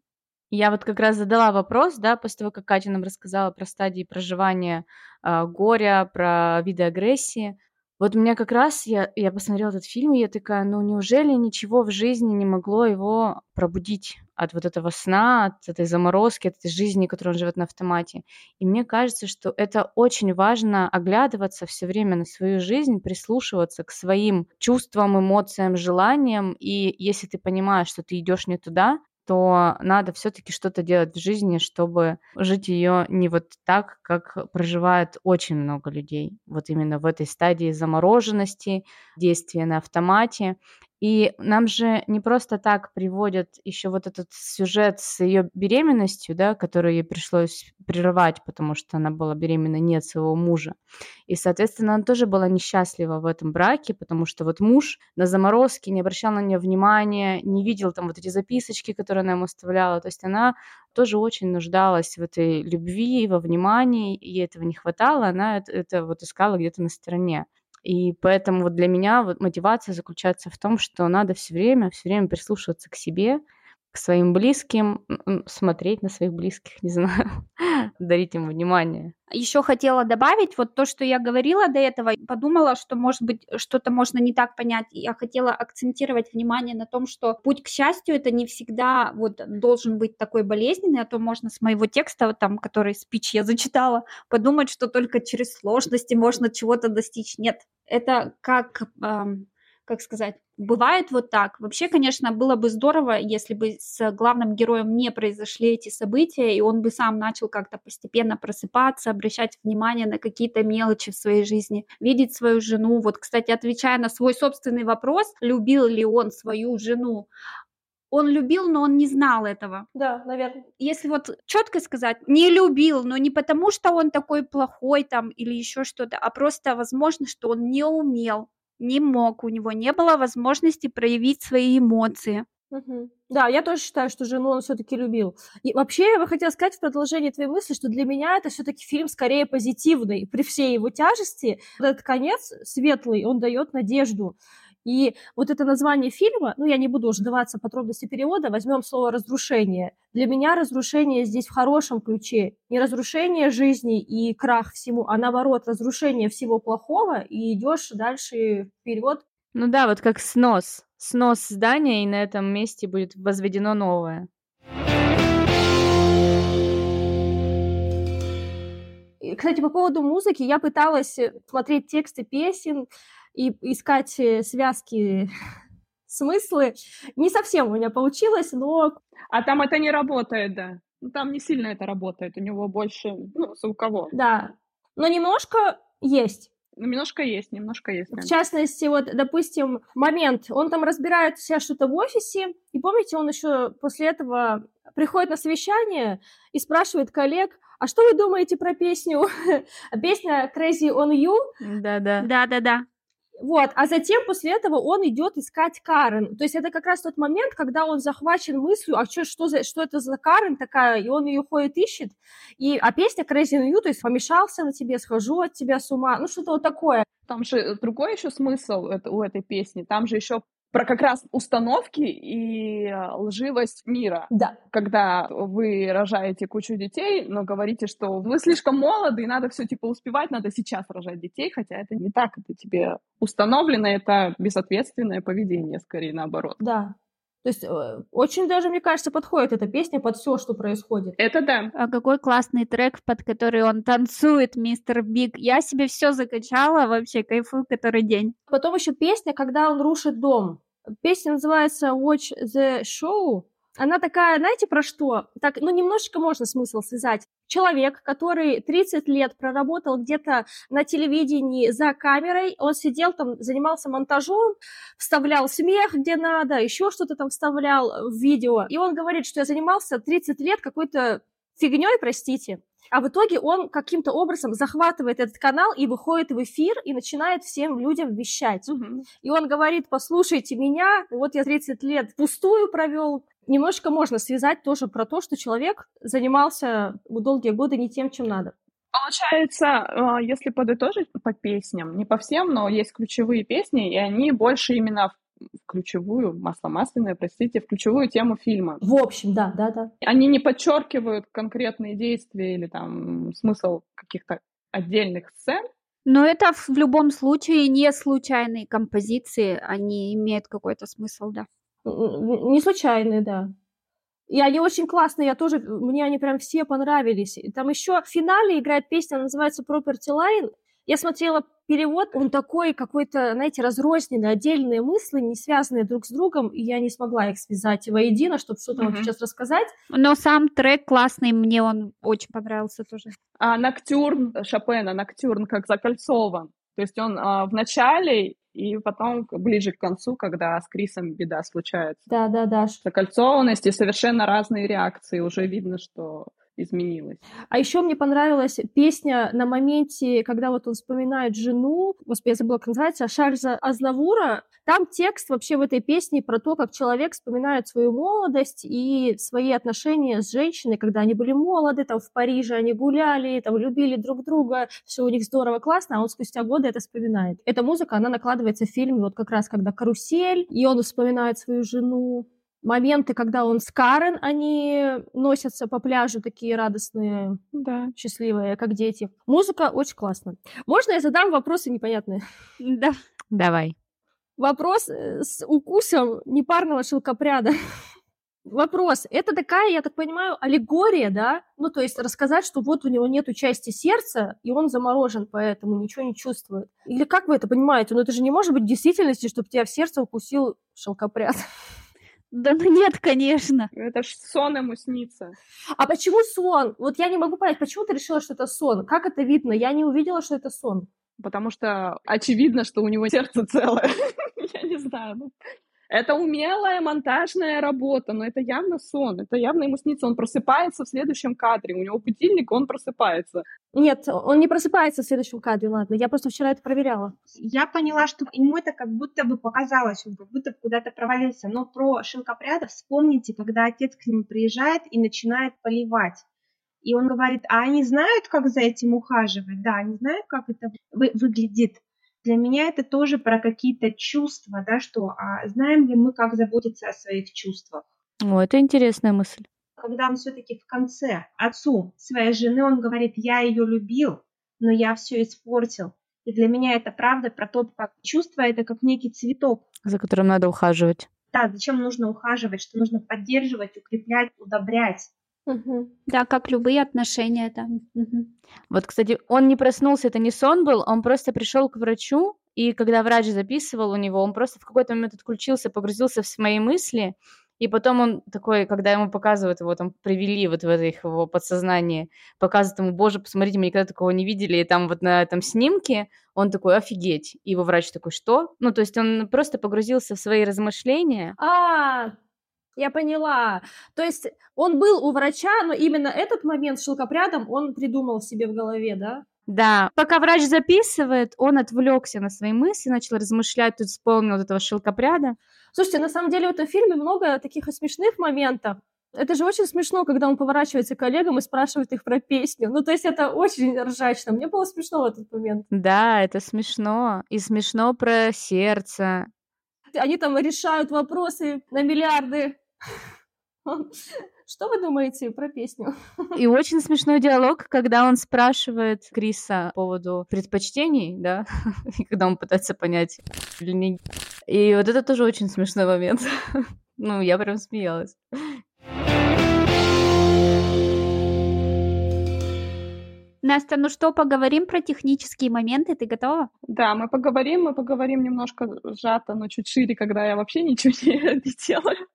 Я вот как раз задала вопрос, да, после того, как Катя нам рассказала про стадии проживания э, горя, про виды агрессии. Вот мне как раз, я, я посмотрела этот фильм, и я такая, ну неужели ничего в жизни не могло его пробудить от вот этого сна, от этой заморозки, от этой жизни, которой он живет на автомате. И мне кажется, что это очень важно оглядываться все время на свою жизнь, прислушиваться к своим чувствам, эмоциям, желаниям. И если ты понимаешь, что ты идешь не туда, то надо все-таки что-то делать в жизни, чтобы жить ее не вот так, как проживает очень много людей. Вот именно в этой стадии замороженности, действия на автомате. И нам же не просто так приводят еще вот этот сюжет с ее беременностью, да, которую ей пришлось прерывать, потому что она была беременна не от своего мужа. И, соответственно, она тоже была несчастлива в этом браке, потому что вот муж на заморозке не обращал на нее внимания, не видел там вот эти записочки, которые она ему оставляла. То есть она тоже очень нуждалась в этой любви, во внимании, ей этого не хватало, она это, это вот искала где-то на стороне. И поэтому вот для меня вот мотивация заключается в том, что надо все время, все время прислушиваться к себе, к своим близким, смотреть на своих близких, не знаю, дарить им внимание. Еще хотела добавить вот то, что я говорила до этого, подумала, что, может быть, что-то можно не так понять. Я хотела акцентировать внимание на том, что путь к счастью это не всегда вот должен быть такой болезненный, а то можно с моего текста, там, который спич я зачитала, подумать, что только через сложности можно чего-то достичь. Нет, это как как сказать, бывает вот так. Вообще, конечно, было бы здорово, если бы с главным героем не произошли эти события, и он бы сам начал как-то постепенно просыпаться, обращать внимание на какие-то мелочи в своей жизни, видеть свою жену. Вот, кстати, отвечая на свой собственный вопрос, любил ли он свою жену, он любил, но он не знал этого. Да, наверное. Если вот четко сказать, не любил, но не потому, что он такой плохой там или еще что-то, а просто возможно, что он не умел не мог, у него не было возможности проявить свои эмоции. Угу. Да, я тоже считаю, что жену он все-таки любил. И вообще, я бы хотела сказать в продолжении твоей мысли, что для меня это все-таки фильм скорее позитивный. При всей его тяжести, этот конец светлый, он дает надежду. И вот это название фильма, ну, я не буду уже даваться подробности перевода, возьмем слово «разрушение». Для меня разрушение здесь в хорошем ключе. Не разрушение жизни и крах всему, а наоборот, разрушение всего плохого, и идешь дальше вперед. Ну да, вот как снос. Снос здания, и на этом месте будет возведено новое. Кстати, по поводу музыки, я пыталась смотреть тексты песен, и искать э, связки, смыслы. Не совсем у меня получилось, но... А там это не работает, да. Ну, там не сильно это работает, у него больше, ну, звуково. Да, но немножко есть. Ну, немножко есть, немножко есть. В частности, вот, допустим, момент, он там разбирает себя что-то в офисе, и помните, он еще после этого приходит на совещание и спрашивает коллег, а что вы думаете про песню? Песня Crazy on You? Да-да. Да-да-да. Вот, а затем после этого он идет искать Карен. То есть это как раз тот момент, когда он захвачен мыслью, а что, что, за, что это за Карен такая, и он ее ходит ищет. И, а песня Crazy New, то есть помешался на тебе, схожу от тебя с ума, ну что-то вот такое. Там же другой еще смысл у этой песни, там же еще про как раз установки и э, лживость мира. Да. Когда вы рожаете кучу детей, но говорите, что вы слишком молоды, и надо все типа успевать, надо сейчас рожать детей, хотя это не так, это тебе установлено, это безответственное поведение, скорее наоборот. Да. То есть э, очень даже, мне кажется, подходит эта песня под все, что происходит. Это да. А какой классный трек, под который он танцует, мистер Биг. Я себе все закачала, вообще кайфую который день. Потом еще песня, когда он рушит дом. Песня называется Watch the Show. Она такая, знаете, про что? Так, ну, немножечко можно смысл связать. Человек, который 30 лет проработал где-то на телевидении за камерой, он сидел там, занимался монтажом, вставлял смех где надо, еще что-то там вставлял в видео. И он говорит, что я занимался 30 лет какой-то фигней, простите. А в итоге он каким-то образом захватывает этот канал и выходит в эфир и начинает всем людям вещать. Угу. И он говорит, послушайте меня, вот я 30 лет пустую провел. Немножко можно связать тоже про то, что человек занимался долгие годы не тем, чем надо. Получается, а, если подытожить по песням, не по всем, но есть ключевые песни, и они больше именно в ключевую, масло масляное, простите, в ключевую тему фильма. В общем, да, да, да. Они не подчеркивают конкретные действия или там смысл каких-то отдельных сцен, но это в любом случае не случайные композиции, они имеют какой-то смысл, да. Не случайные, да. И они очень классные, я тоже, мне они прям все понравились. Там еще в финале играет песня, называется Property Line. Я смотрела перевод, он такой какой-то, знаете, разрозненный, отдельные мысли, не связанные друг с другом, и я не смогла их связать воедино, чтобы что-то mm-hmm. вам сейчас рассказать. Но сам трек классный, мне он очень понравился тоже. А Ноктюрн Шопена, Ноктюрн как закольцован. То есть он а, в начале и потом ближе к концу, когда с Крисом беда случается. Да, да, да. Закольцованность и совершенно разные реакции. Уже видно, что изменилось. А еще мне понравилась песня на моменте, когда вот он вспоминает жену, господи, я забыла, как называется, Шарльза Азнавура. Там текст вообще в этой песне про то, как человек вспоминает свою молодость и свои отношения с женщиной, когда они были молоды, там в Париже они гуляли, там любили друг друга, все у них здорово, классно, а он спустя годы это вспоминает. Эта музыка, она накладывается в фильме вот как раз, когда карусель, и он вспоминает свою жену, моменты, когда он с Карен, они носятся по пляжу такие радостные, да. счастливые, как дети. Музыка очень классная. Можно я задам вопросы непонятные? Да. Давай. Вопрос э, с укусом непарного шелкопряда. Вопрос. Это такая, я так понимаю, аллегория, да? Ну, то есть рассказать, что вот у него нет части сердца, и он заморожен, поэтому ничего не чувствует. Или как вы это понимаете? Ну, это же не может быть в действительности, чтобы тебя в сердце укусил шелкопряд. Да ну нет, конечно. Это ж сон ему снится. А почему сон? Вот я не могу понять, почему ты решила, что это сон? Как это видно? Я не увидела, что это сон. Потому что очевидно, что у него сердце целое. Я не знаю. Это умелая монтажная работа, но это явно сон, это явно ему снится. Он просыпается в следующем кадре, у него будильник, он просыпается. Нет, он не просыпается в следующем кадре, ладно. Я просто вчера это проверяла. Я поняла, что ему это как будто бы показалось, он как будто куда-то провалился. Но про шелкопряда вспомните, когда отец к нему приезжает и начинает поливать. И он говорит, а они знают, как за этим ухаживать? Да, они знают, как это вы выглядит. Для меня это тоже про какие-то чувства, да, что а знаем ли мы, как заботиться о своих чувствах. О, это интересная мысль. Когда он все-таки в конце отцу своей жены, он говорит, я ее любил, но я все испортил. И для меня это правда про то, как чувство это как некий цветок. За которым надо ухаживать. Да, зачем нужно ухаживать, что нужно поддерживать, укреплять, удобрять. Угу. Да, как любые отношения там. Угу. Вот, кстати, он не проснулся, это не сон был, он просто пришел к врачу, и когда врач записывал у него, он просто в какой-то момент отключился, погрузился в свои мысли, и потом он такой, когда ему показывают его, там привели вот в это их его подсознание, показывают ему, боже, посмотрите, мы никогда такого не видели, и там вот на этом снимке он такой, офигеть. И его врач такой, что? Ну, то есть он просто погрузился в свои размышления. А, я поняла. То есть он был у врача, но именно этот момент с шелкопрядом он придумал себе в голове, да? Да. Пока врач записывает, он отвлекся на свои мысли, начал размышлять, тут вспомнил вот этого шелкопряда. Слушайте, на самом деле в этом фильме много таких смешных моментов. Это же очень смешно, когда он поворачивается к коллегам и спрашивает их про песню. Ну, то есть это очень ржачно. Мне было смешно в этот момент. Да, это смешно. И смешно про сердце. Они там решают вопросы на миллиарды Что вы думаете про песню? И очень смешной диалог, когда он спрашивает Криса по поводу предпочтений, да, и когда он пытается понять или не. И вот это тоже очень смешной момент. Ну, я прям смеялась. Настя, ну что, поговорим про технические моменты? Ты готова? Да, мы поговорим, мы поговорим немножко сжато, но чуть шире, когда я вообще ничего не, не делаю.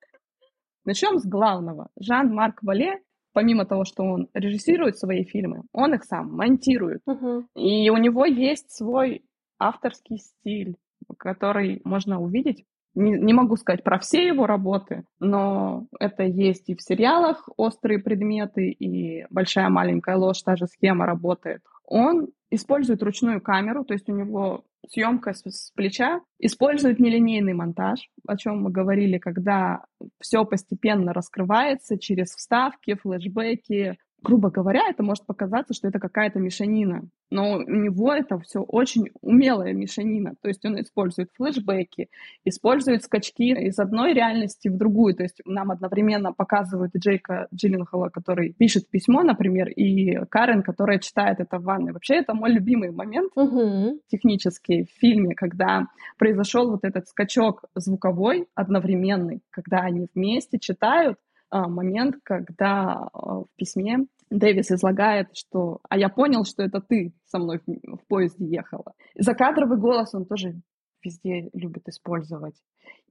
Начнем с главного. Жан-Марк Вале помимо того, что он режиссирует свои фильмы, он их сам монтирует. Uh-huh. И у него есть свой авторский стиль, который можно увидеть. Не, не могу сказать про все его работы, но это есть и в сериалах «Острые предметы», и «Большая маленькая ложь», та же схема работает. Он использует ручную камеру, то есть у него съемка с, с плеча, использует нелинейный монтаж, о чем мы говорили, когда все постепенно раскрывается через вставки, флешбеки, грубо говоря, это может показаться, что это какая-то мешанина. Но у него это все очень умелая мешанина. То есть он использует флешбеки, использует скачки из одной реальности в другую. То есть нам одновременно показывают Джейка Джилленхола, который пишет письмо, например, и Карен, которая читает это в ванной. Вообще это мой любимый момент угу. технический в фильме, когда произошел вот этот скачок звуковой одновременный, когда они вместе читают, момент, когда а, в письме Дэвис излагает, что «а я понял, что это ты со мной в, поезде ехала». Закадровый голос он тоже везде любит использовать.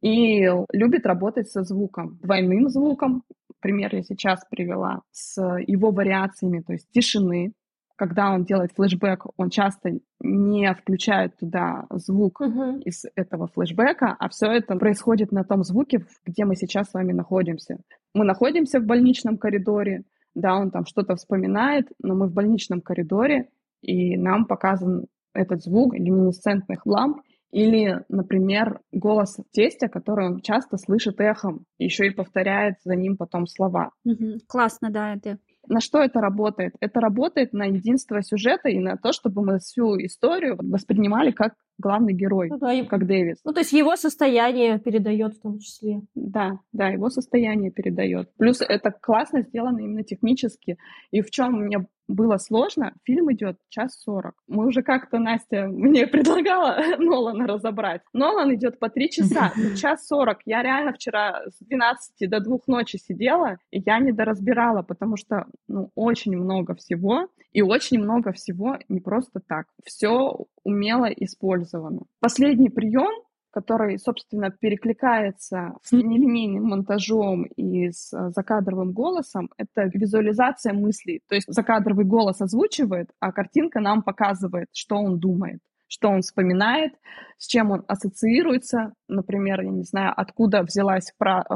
И любит работать со звуком, двойным звуком. Пример я сейчас привела с его вариациями, то есть тишины, когда он делает флешбэк, он часто не включает туда звук uh-huh. из этого флешбэка, а все это происходит на том звуке, где мы сейчас с вами находимся. Мы находимся в больничном коридоре, да, он там что-то вспоминает, но мы в больничном коридоре, и нам показан этот звук люминесцентных ламп, или, например, голос тестя, который он часто слышит эхом, еще и повторяет за ним потом слова. Угу. Классно, да, это на что это работает? Это работает на единство сюжета и на то, чтобы мы всю историю воспринимали как главный герой, ну, да, как Дэвис. Ну, то есть его состояние передает в том числе. Да, да, его состояние передает. Плюс это классно сделано именно технически. И в чем мне было сложно. Фильм идет час сорок. Мы уже как-то, Настя мне предлагала Нолана разобрать. Нолан идет по три часа, час сорок. Я реально вчера с 12 до двух ночи сидела, и я не доразбирала, потому что ну, очень много всего, и очень много всего не просто так. Все умело использовано. Последний прием который, собственно, перекликается с нелинейным монтажом и с э, закадровым голосом, это визуализация мыслей. То есть закадровый голос озвучивает, а картинка нам показывает, что он думает что он вспоминает, с чем он ассоциируется. Например, я не знаю, откуда взялась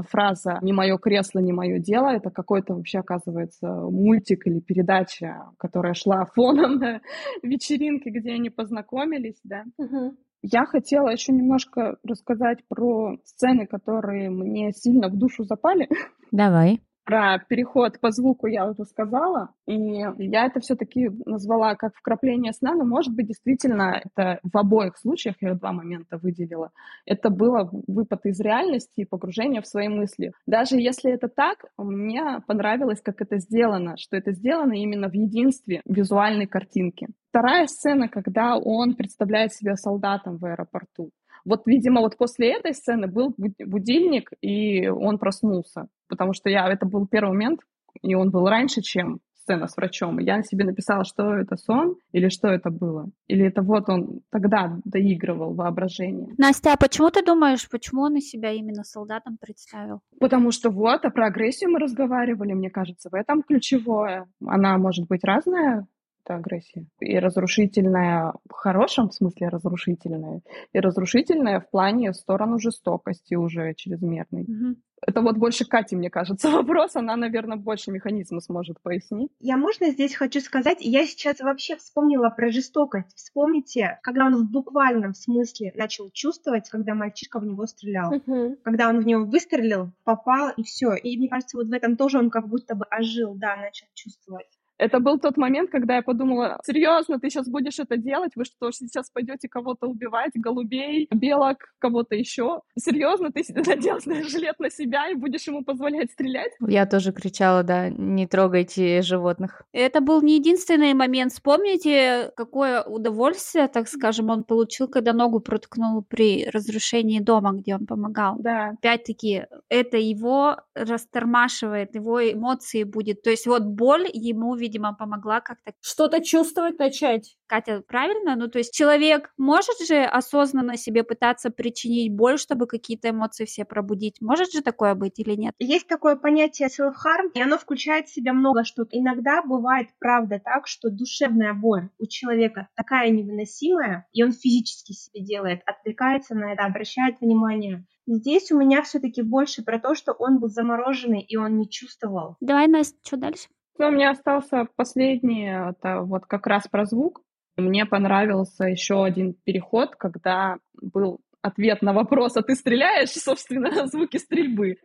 фраза «не мое кресло, не мое дело». Это какой-то вообще, оказывается, мультик или передача, которая шла фоном на вечеринке, где они познакомились, да. Угу. Я хотела еще немножко рассказать про сцены, которые мне сильно в душу запали. Давай. Про переход по звуку я уже сказала, и я это все-таки назвала как вкрапление сна, но, может быть, действительно, это в обоих случаях, я два момента выделила, это было выпад из реальности и погружение в свои мысли. Даже если это так, мне понравилось, как это сделано, что это сделано именно в единстве визуальной картинки. Вторая сцена, когда он представляет себя солдатом в аэропорту. Вот, видимо, вот после этой сцены был будильник, и он проснулся, потому что я, это был первый момент, и он был раньше, чем сцена с врачом. Я себе написала, что это сон или что это было. Или это вот он тогда доигрывал воображение. Настя, а почему ты думаешь, почему он себя именно солдатом представил? Потому что вот, а про агрессию мы разговаривали, мне кажется, в этом ключевое. Она может быть разная, это агрессия. И разрушительная в хорошем смысле разрушительная, и разрушительная в плане в сторону жестокости уже чрезмерной. Угу. Это вот больше Кати, мне кажется, вопрос. Она, наверное, больше механизма сможет пояснить. Я можно здесь хочу сказать, я сейчас вообще вспомнила про жестокость. Вспомните, когда он в буквальном смысле начал чувствовать, когда мальчишка в него стрелял. Угу. Когда он в него выстрелил, попал и все. И мне кажется, вот в этом тоже он как будто бы ожил, да, начал чувствовать. Это был тот момент, когда я подумала, серьезно, ты сейчас будешь это делать? Вы что, сейчас пойдете кого-то убивать, голубей, белок, кого-то еще? Серьезно, ты надел жилет на себя и будешь ему позволять стрелять? Я тоже кричала, да, не трогайте животных. Это был не единственный момент. Вспомните, какое удовольствие, так скажем, он получил, когда ногу проткнул при разрушении дома, где он помогал. Да. Опять-таки, это его растормашивает, его эмоции будет. То есть вот боль ему, видимо, видимо, помогла как-то. Что-то чувствовать начать. Катя, правильно? Ну, то есть человек может же осознанно себе пытаться причинить боль, чтобы какие-то эмоции все пробудить? Может же такое быть или нет? Есть такое понятие self-harm, и оно включает в себя много что. Иногда бывает, правда, так, что душевная боль у человека такая невыносимая, и он физически себе делает, отвлекается на это, обращает внимание. Здесь у меня все-таки больше про то, что он был замороженный, и он не чувствовал. Давай, Настя, что дальше? Ну, у меня остался последний, это вот как раз про звук. Мне понравился еще один переход, когда был ответ на вопрос, а ты стреляешь, собственно, звуки стрельбы.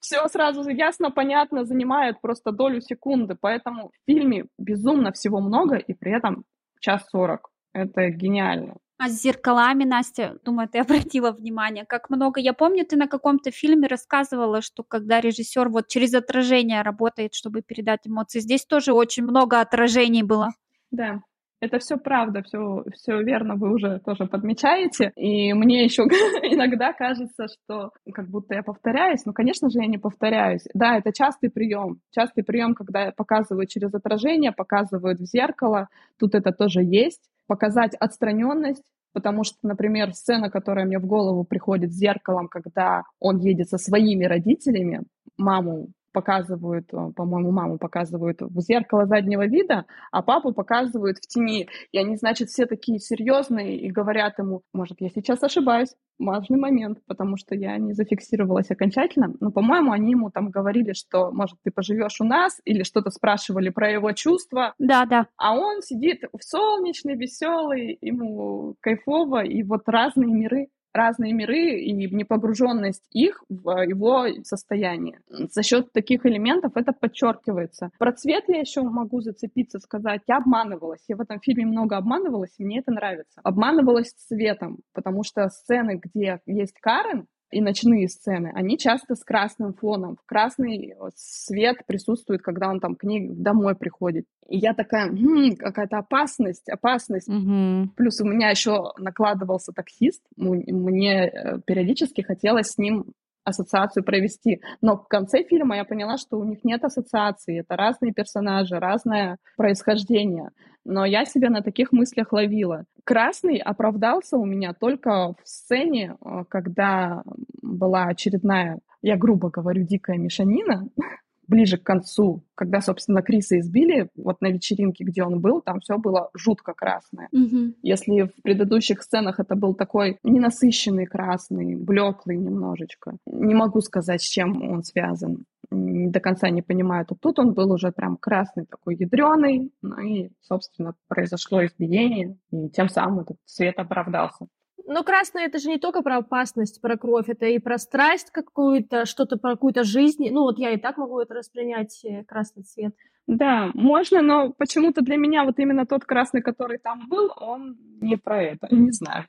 Все сразу ясно, понятно, занимает просто долю секунды, поэтому в фильме безумно всего много, и при этом час сорок. Это гениально. А с зеркалами, Настя, думаю, ты обратила внимание, как много. Я помню, ты на каком-то фильме рассказывала, что когда режиссер вот через отражение работает, чтобы передать эмоции, здесь тоже очень много отражений было. Да, это все правда, все, все верно, вы уже тоже подмечаете. И мне еще иногда кажется, что как будто я повторяюсь. Но, конечно же, я не повторяюсь. Да, это частый прием. Частый прием, когда показывают через отражение, показывают в зеркало. Тут это тоже есть. Показать отстраненность, потому что, например, сцена, которая мне в голову приходит с зеркалом, когда он едет со своими родителями, маму показывают, э, по-моему, маму показывают в зеркало заднего вида, а папу показывают в тени. И они, значит, все такие серьезные и говорят ему, может, я сейчас ошибаюсь, важный момент, потому что я не зафиксировалась окончательно, но, по-моему, они ему там говорили, что, может, ты поживешь у нас, или что-то спрашивали про его чувства. Да, да. А он сидит в солнечный, веселый, ему кайфово, и вот разные миры разные миры и непогруженность их в его состояние. За счет таких элементов это подчеркивается. Про цвет я еще могу зацепиться, сказать, я обманывалась. Я в этом фильме много обманывалась, и мне это нравится. Обманывалась цветом, потому что сцены, где есть Карен, и ночные сцены, они часто с красным фоном. Красный свет присутствует, когда он там к ней домой приходит. И я такая, хм, какая-то опасность, опасность. Мгм. Плюс у меня еще накладывался таксист. Мне э, периодически хотелось с ним ассоциацию провести. Но в конце фильма я поняла, что у них нет ассоциации. Это разные персонажи, разное происхождение. Но я себя на таких мыслях ловила. Красный оправдался у меня только в сцене, э, когда была очередная, я грубо говорю, дикая мешанина, ближе к концу, когда, собственно, Криса избили, вот на вечеринке, где он был, там все было жутко красное. Мгм. Если в предыдущих сценах это был такой ненасыщенный красный, блеклый немножечко, не могу сказать, с чем он связан, до конца не понимаю, то тут он был уже прям красный, такой ядреный, ну и, собственно, произошло избиение, и тем самым этот цвет оправдался. Но красное это же не только про опасность, про кровь, это и про страсть какую-то, что-то про какую-то жизнь. Ну вот я и так могу это воспринять, э, красный цвет. Да, можно, но почему-то для меня вот именно тот красный, который там был, он не про это, не знаю.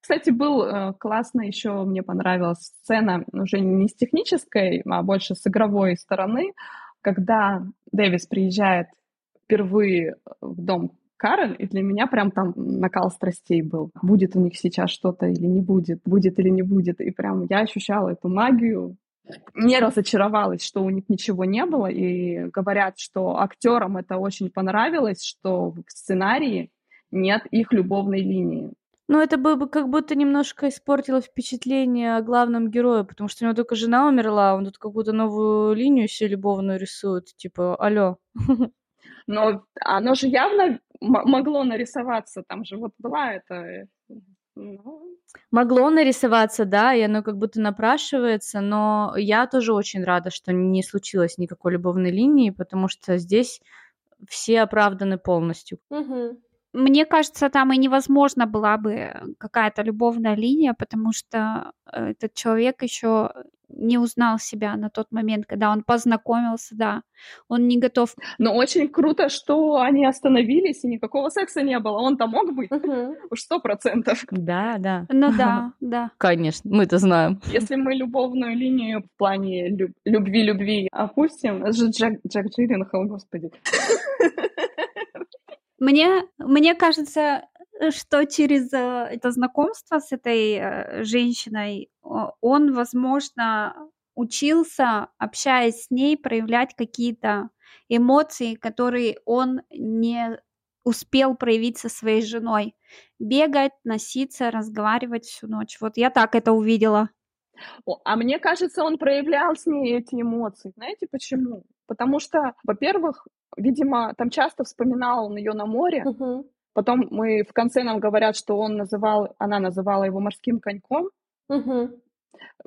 Кстати, был э, классно еще, мне понравилась сцена уже не с технической, а больше с игровой стороны, когда Дэвис приезжает впервые в дом Карен, и для меня прям там накал страстей был. Будет у них сейчас что-то или не будет, будет или не будет. И прям я ощущала эту магию, не разочаровалась, что у них ничего не было, и говорят, что актерам это очень понравилось, что в сценарии нет их любовной линии. Ну, это бы как будто немножко испортило впечатление о главном герое, потому что у него только жена умерла, а он тут какую-то новую линию себе любовную рисует. Типа, алло. Но оно же явно могло нарисоваться, там же вот была эта... ну, Могло нарисоваться, да, и оно как будто напрашивается, но я тоже очень рада, что не случилось никакой любовной линии, потому что здесь все оправданы полностью. Мгм. Мне кажется, там и невозможно была бы какая-то любовная линия, потому что э, этот человек еще не узнал себя на тот момент, когда он познакомился, да. Он не готов. Но очень круто, что они остановились, и никакого секса не было. Он-то мог быть, уж сто процентов. Да, да. Ну да, да. Конечно, мы это знаем. Если мы любовную линию в плане люб- любви-любви опустим, это же Джек, Джек Джилленхол, господи. Мне, мне кажется, что через э, это знакомство с этой э, женщиной о- он, возможно, учился, общаясь с ней, проявлять какие-то эмоции, которые он не успел проявить со своей женой. Бегать, носиться, разговаривать всю ночь. Вот я так это увидела. А мне кажется, он проявлял с ней эти эмоции. Знаете почему? Потому что, во-первых, видимо, там часто вспоминал он ее на море. Мгм. Потом мы в конце нам говорят, что он называл, она называла его морским коньком. Мгм.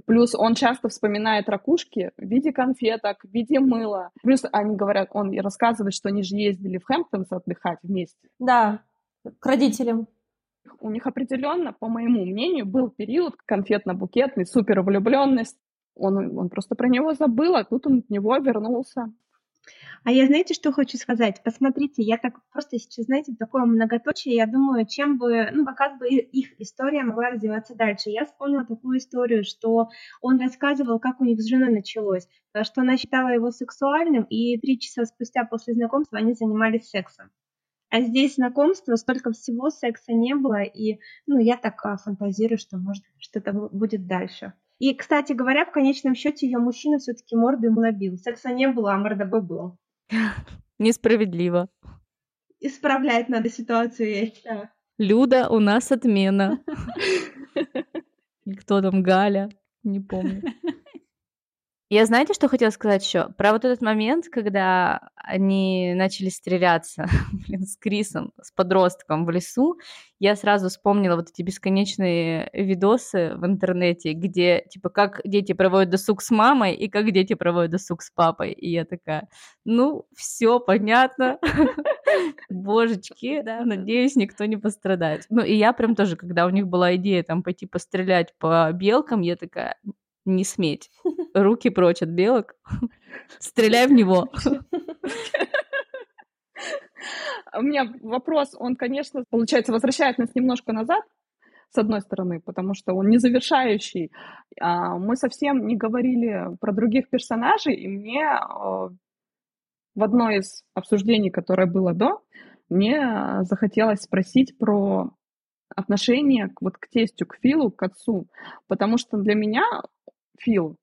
Плюс он часто вспоминает ракушки в виде конфеток, в виде мыла. Плюс они говорят, он рассказывает, что они же ездили в Хэмптонс отдыхать вместе. Да, к родителям. У них определенно, по моему мнению, был период конфетно-букетный, супервлюбленность. Он, он просто про него забыл, а тут он от него вернулся. А я знаете, что хочу сказать? Посмотрите, я так просто сейчас, знаете, такое многоточие, я думаю, чем бы, ну, как бы их история могла развиваться дальше. Я вспомнила такую историю, что он рассказывал, как у них с женой началось, э, что она считала его сексуальным, и три часа спустя после знакомства они занимались сексом. А здесь знакомство, столько всего, секса не было, и, ну, я так а, фантазирую, что, может, что-то будет дальше. И, кстати говоря, в конечном счете ее мужчина все-таки морду ему набил. Секса не было, а мордобой был. Несправедливо. Исправлять надо ситуацию, я считаю. Люда, у нас отмена. Кто там, Галя? Не помню. Я знаете, что хотела сказать еще? Про вот этот момент, когда они начали стреляться блин, с Крисом, с подростком в лесу, я сразу вспомнила вот эти бесконечные видосы в интернете, где, типа, как дети проводят досуг с мамой и как дети проводят досуг с папой. И я такая, ну, все понятно. Божечки, надеюсь, никто не пострадает. Ну, и я прям тоже, когда у них была идея там пойти пострелять по белкам, я такая, не сметь. Руки прочь от белок. Стреляй в него. У меня вопрос, он, конечно, получается, возвращает нас немножко назад, с одной стороны, потому что он не завершающий. А, мы совсем не говорили про других персонажей, и мне а, в одной из обсуждений, которое было до, мне захотелось спросить про отношение вот, к тестю, к Филу, к отцу, потому что для меня Фил,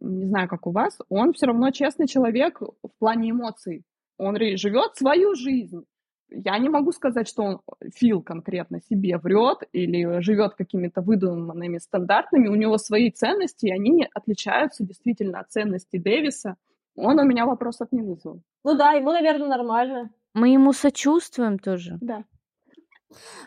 не знаю, как у вас, он все равно честный человек в плане эмоций. Он живет свою жизнь. Я не могу сказать, что он Фил конкретно себе врет или живет какими-то выдуманными стандартами. У него свои ценности, и они отличаются действительно от ценностей Дэвиса. Он у меня вопросов не вызвал. Ну да, ему, наверное, нормально. Мы ему сочувствуем тоже. Да.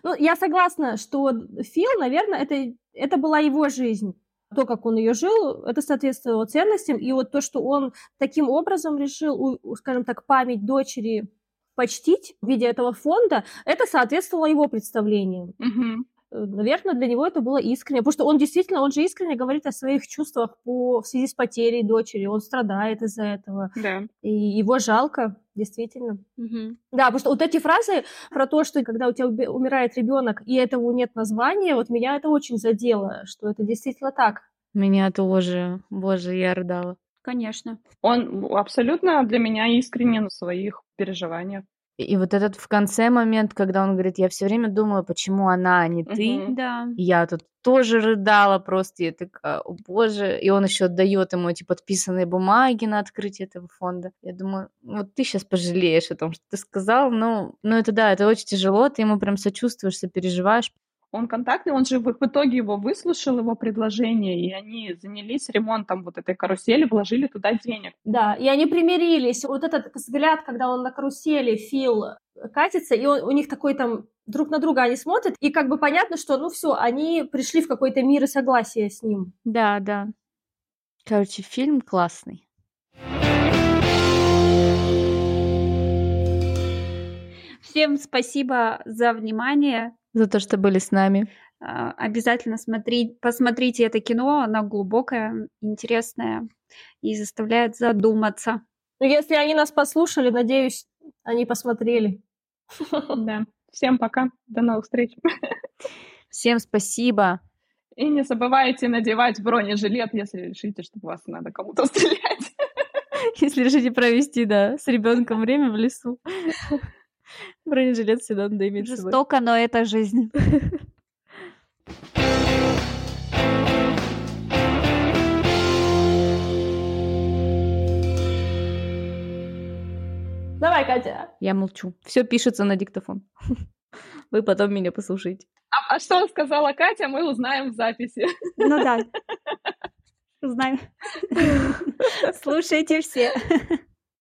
Ну, я согласна, что Фил, наверное, это, это была его жизнь то, как он ее жил, это соответствовало ценностям. И вот то, что он таким образом решил, скажем так, память дочери почтить в виде этого фонда, это соответствовало его представлениям. Угу. Наверное, для него это было искренне, потому что он действительно, он же искренне говорит о своих чувствах по, в связи с потерей дочери, он страдает из-за этого, да. и его жалко, действительно. Угу. Да, потому что вот эти фразы про то, что когда у тебя умирает ребенок и этому нет названия, вот меня это очень задело, что это действительно так. Меня тоже, боже, я рыдала. Конечно. Он абсолютно для меня искренен в своих переживаниях. И вот этот в конце момент, когда он говорит, я все время думаю, почему она, а не ты. Мгм. Да. Я тут тоже рыдала просто, я такая, о боже. И он еще отдает ему эти подписанные бумаги на открытие этого фонда. Я думаю, вот ты сейчас пожалеешь о том, что ты сказал. Ну, ну это да, это очень тяжело, ты ему прям сочувствуешь, сопереживаешь. Он контактный, он же в в итоге его выслушал, его предложение, и они занялись ремонтом вот этой карусели, вложили туда денег. Да, и они примирились. Вот этот взгляд, когда он на карусели, Фил катится, и он, у них такой там друг на друга они смотрят, и как бы понятно, что, ну все, они пришли в какой-то мир и согласие с ним. Да, да. Короче, фильм классный. Всем спасибо за внимание. За то, что были с нами. А, Обязательно смотри, посмотрите это кино, оно глубокое, интересное и заставляет задуматься. Ну, если они нас послушали, надеюсь, они посмотрели. Да. Всем пока, до новых встреч. Всем спасибо. И не забывайте надевать бронежилет, если решите, что вас надо кому-то стрелять. Если решите провести, да, с ребенком время в лесу. Бронежилет всегда надо иметь. Жестоко, но это жизнь. Давай, Катя. Я молчу. Все пишется на диктофон. Вы потом меня послушаете. А, а что сказала Катя, мы узнаем в записи. Ну да. Узнаем. Слушайте все.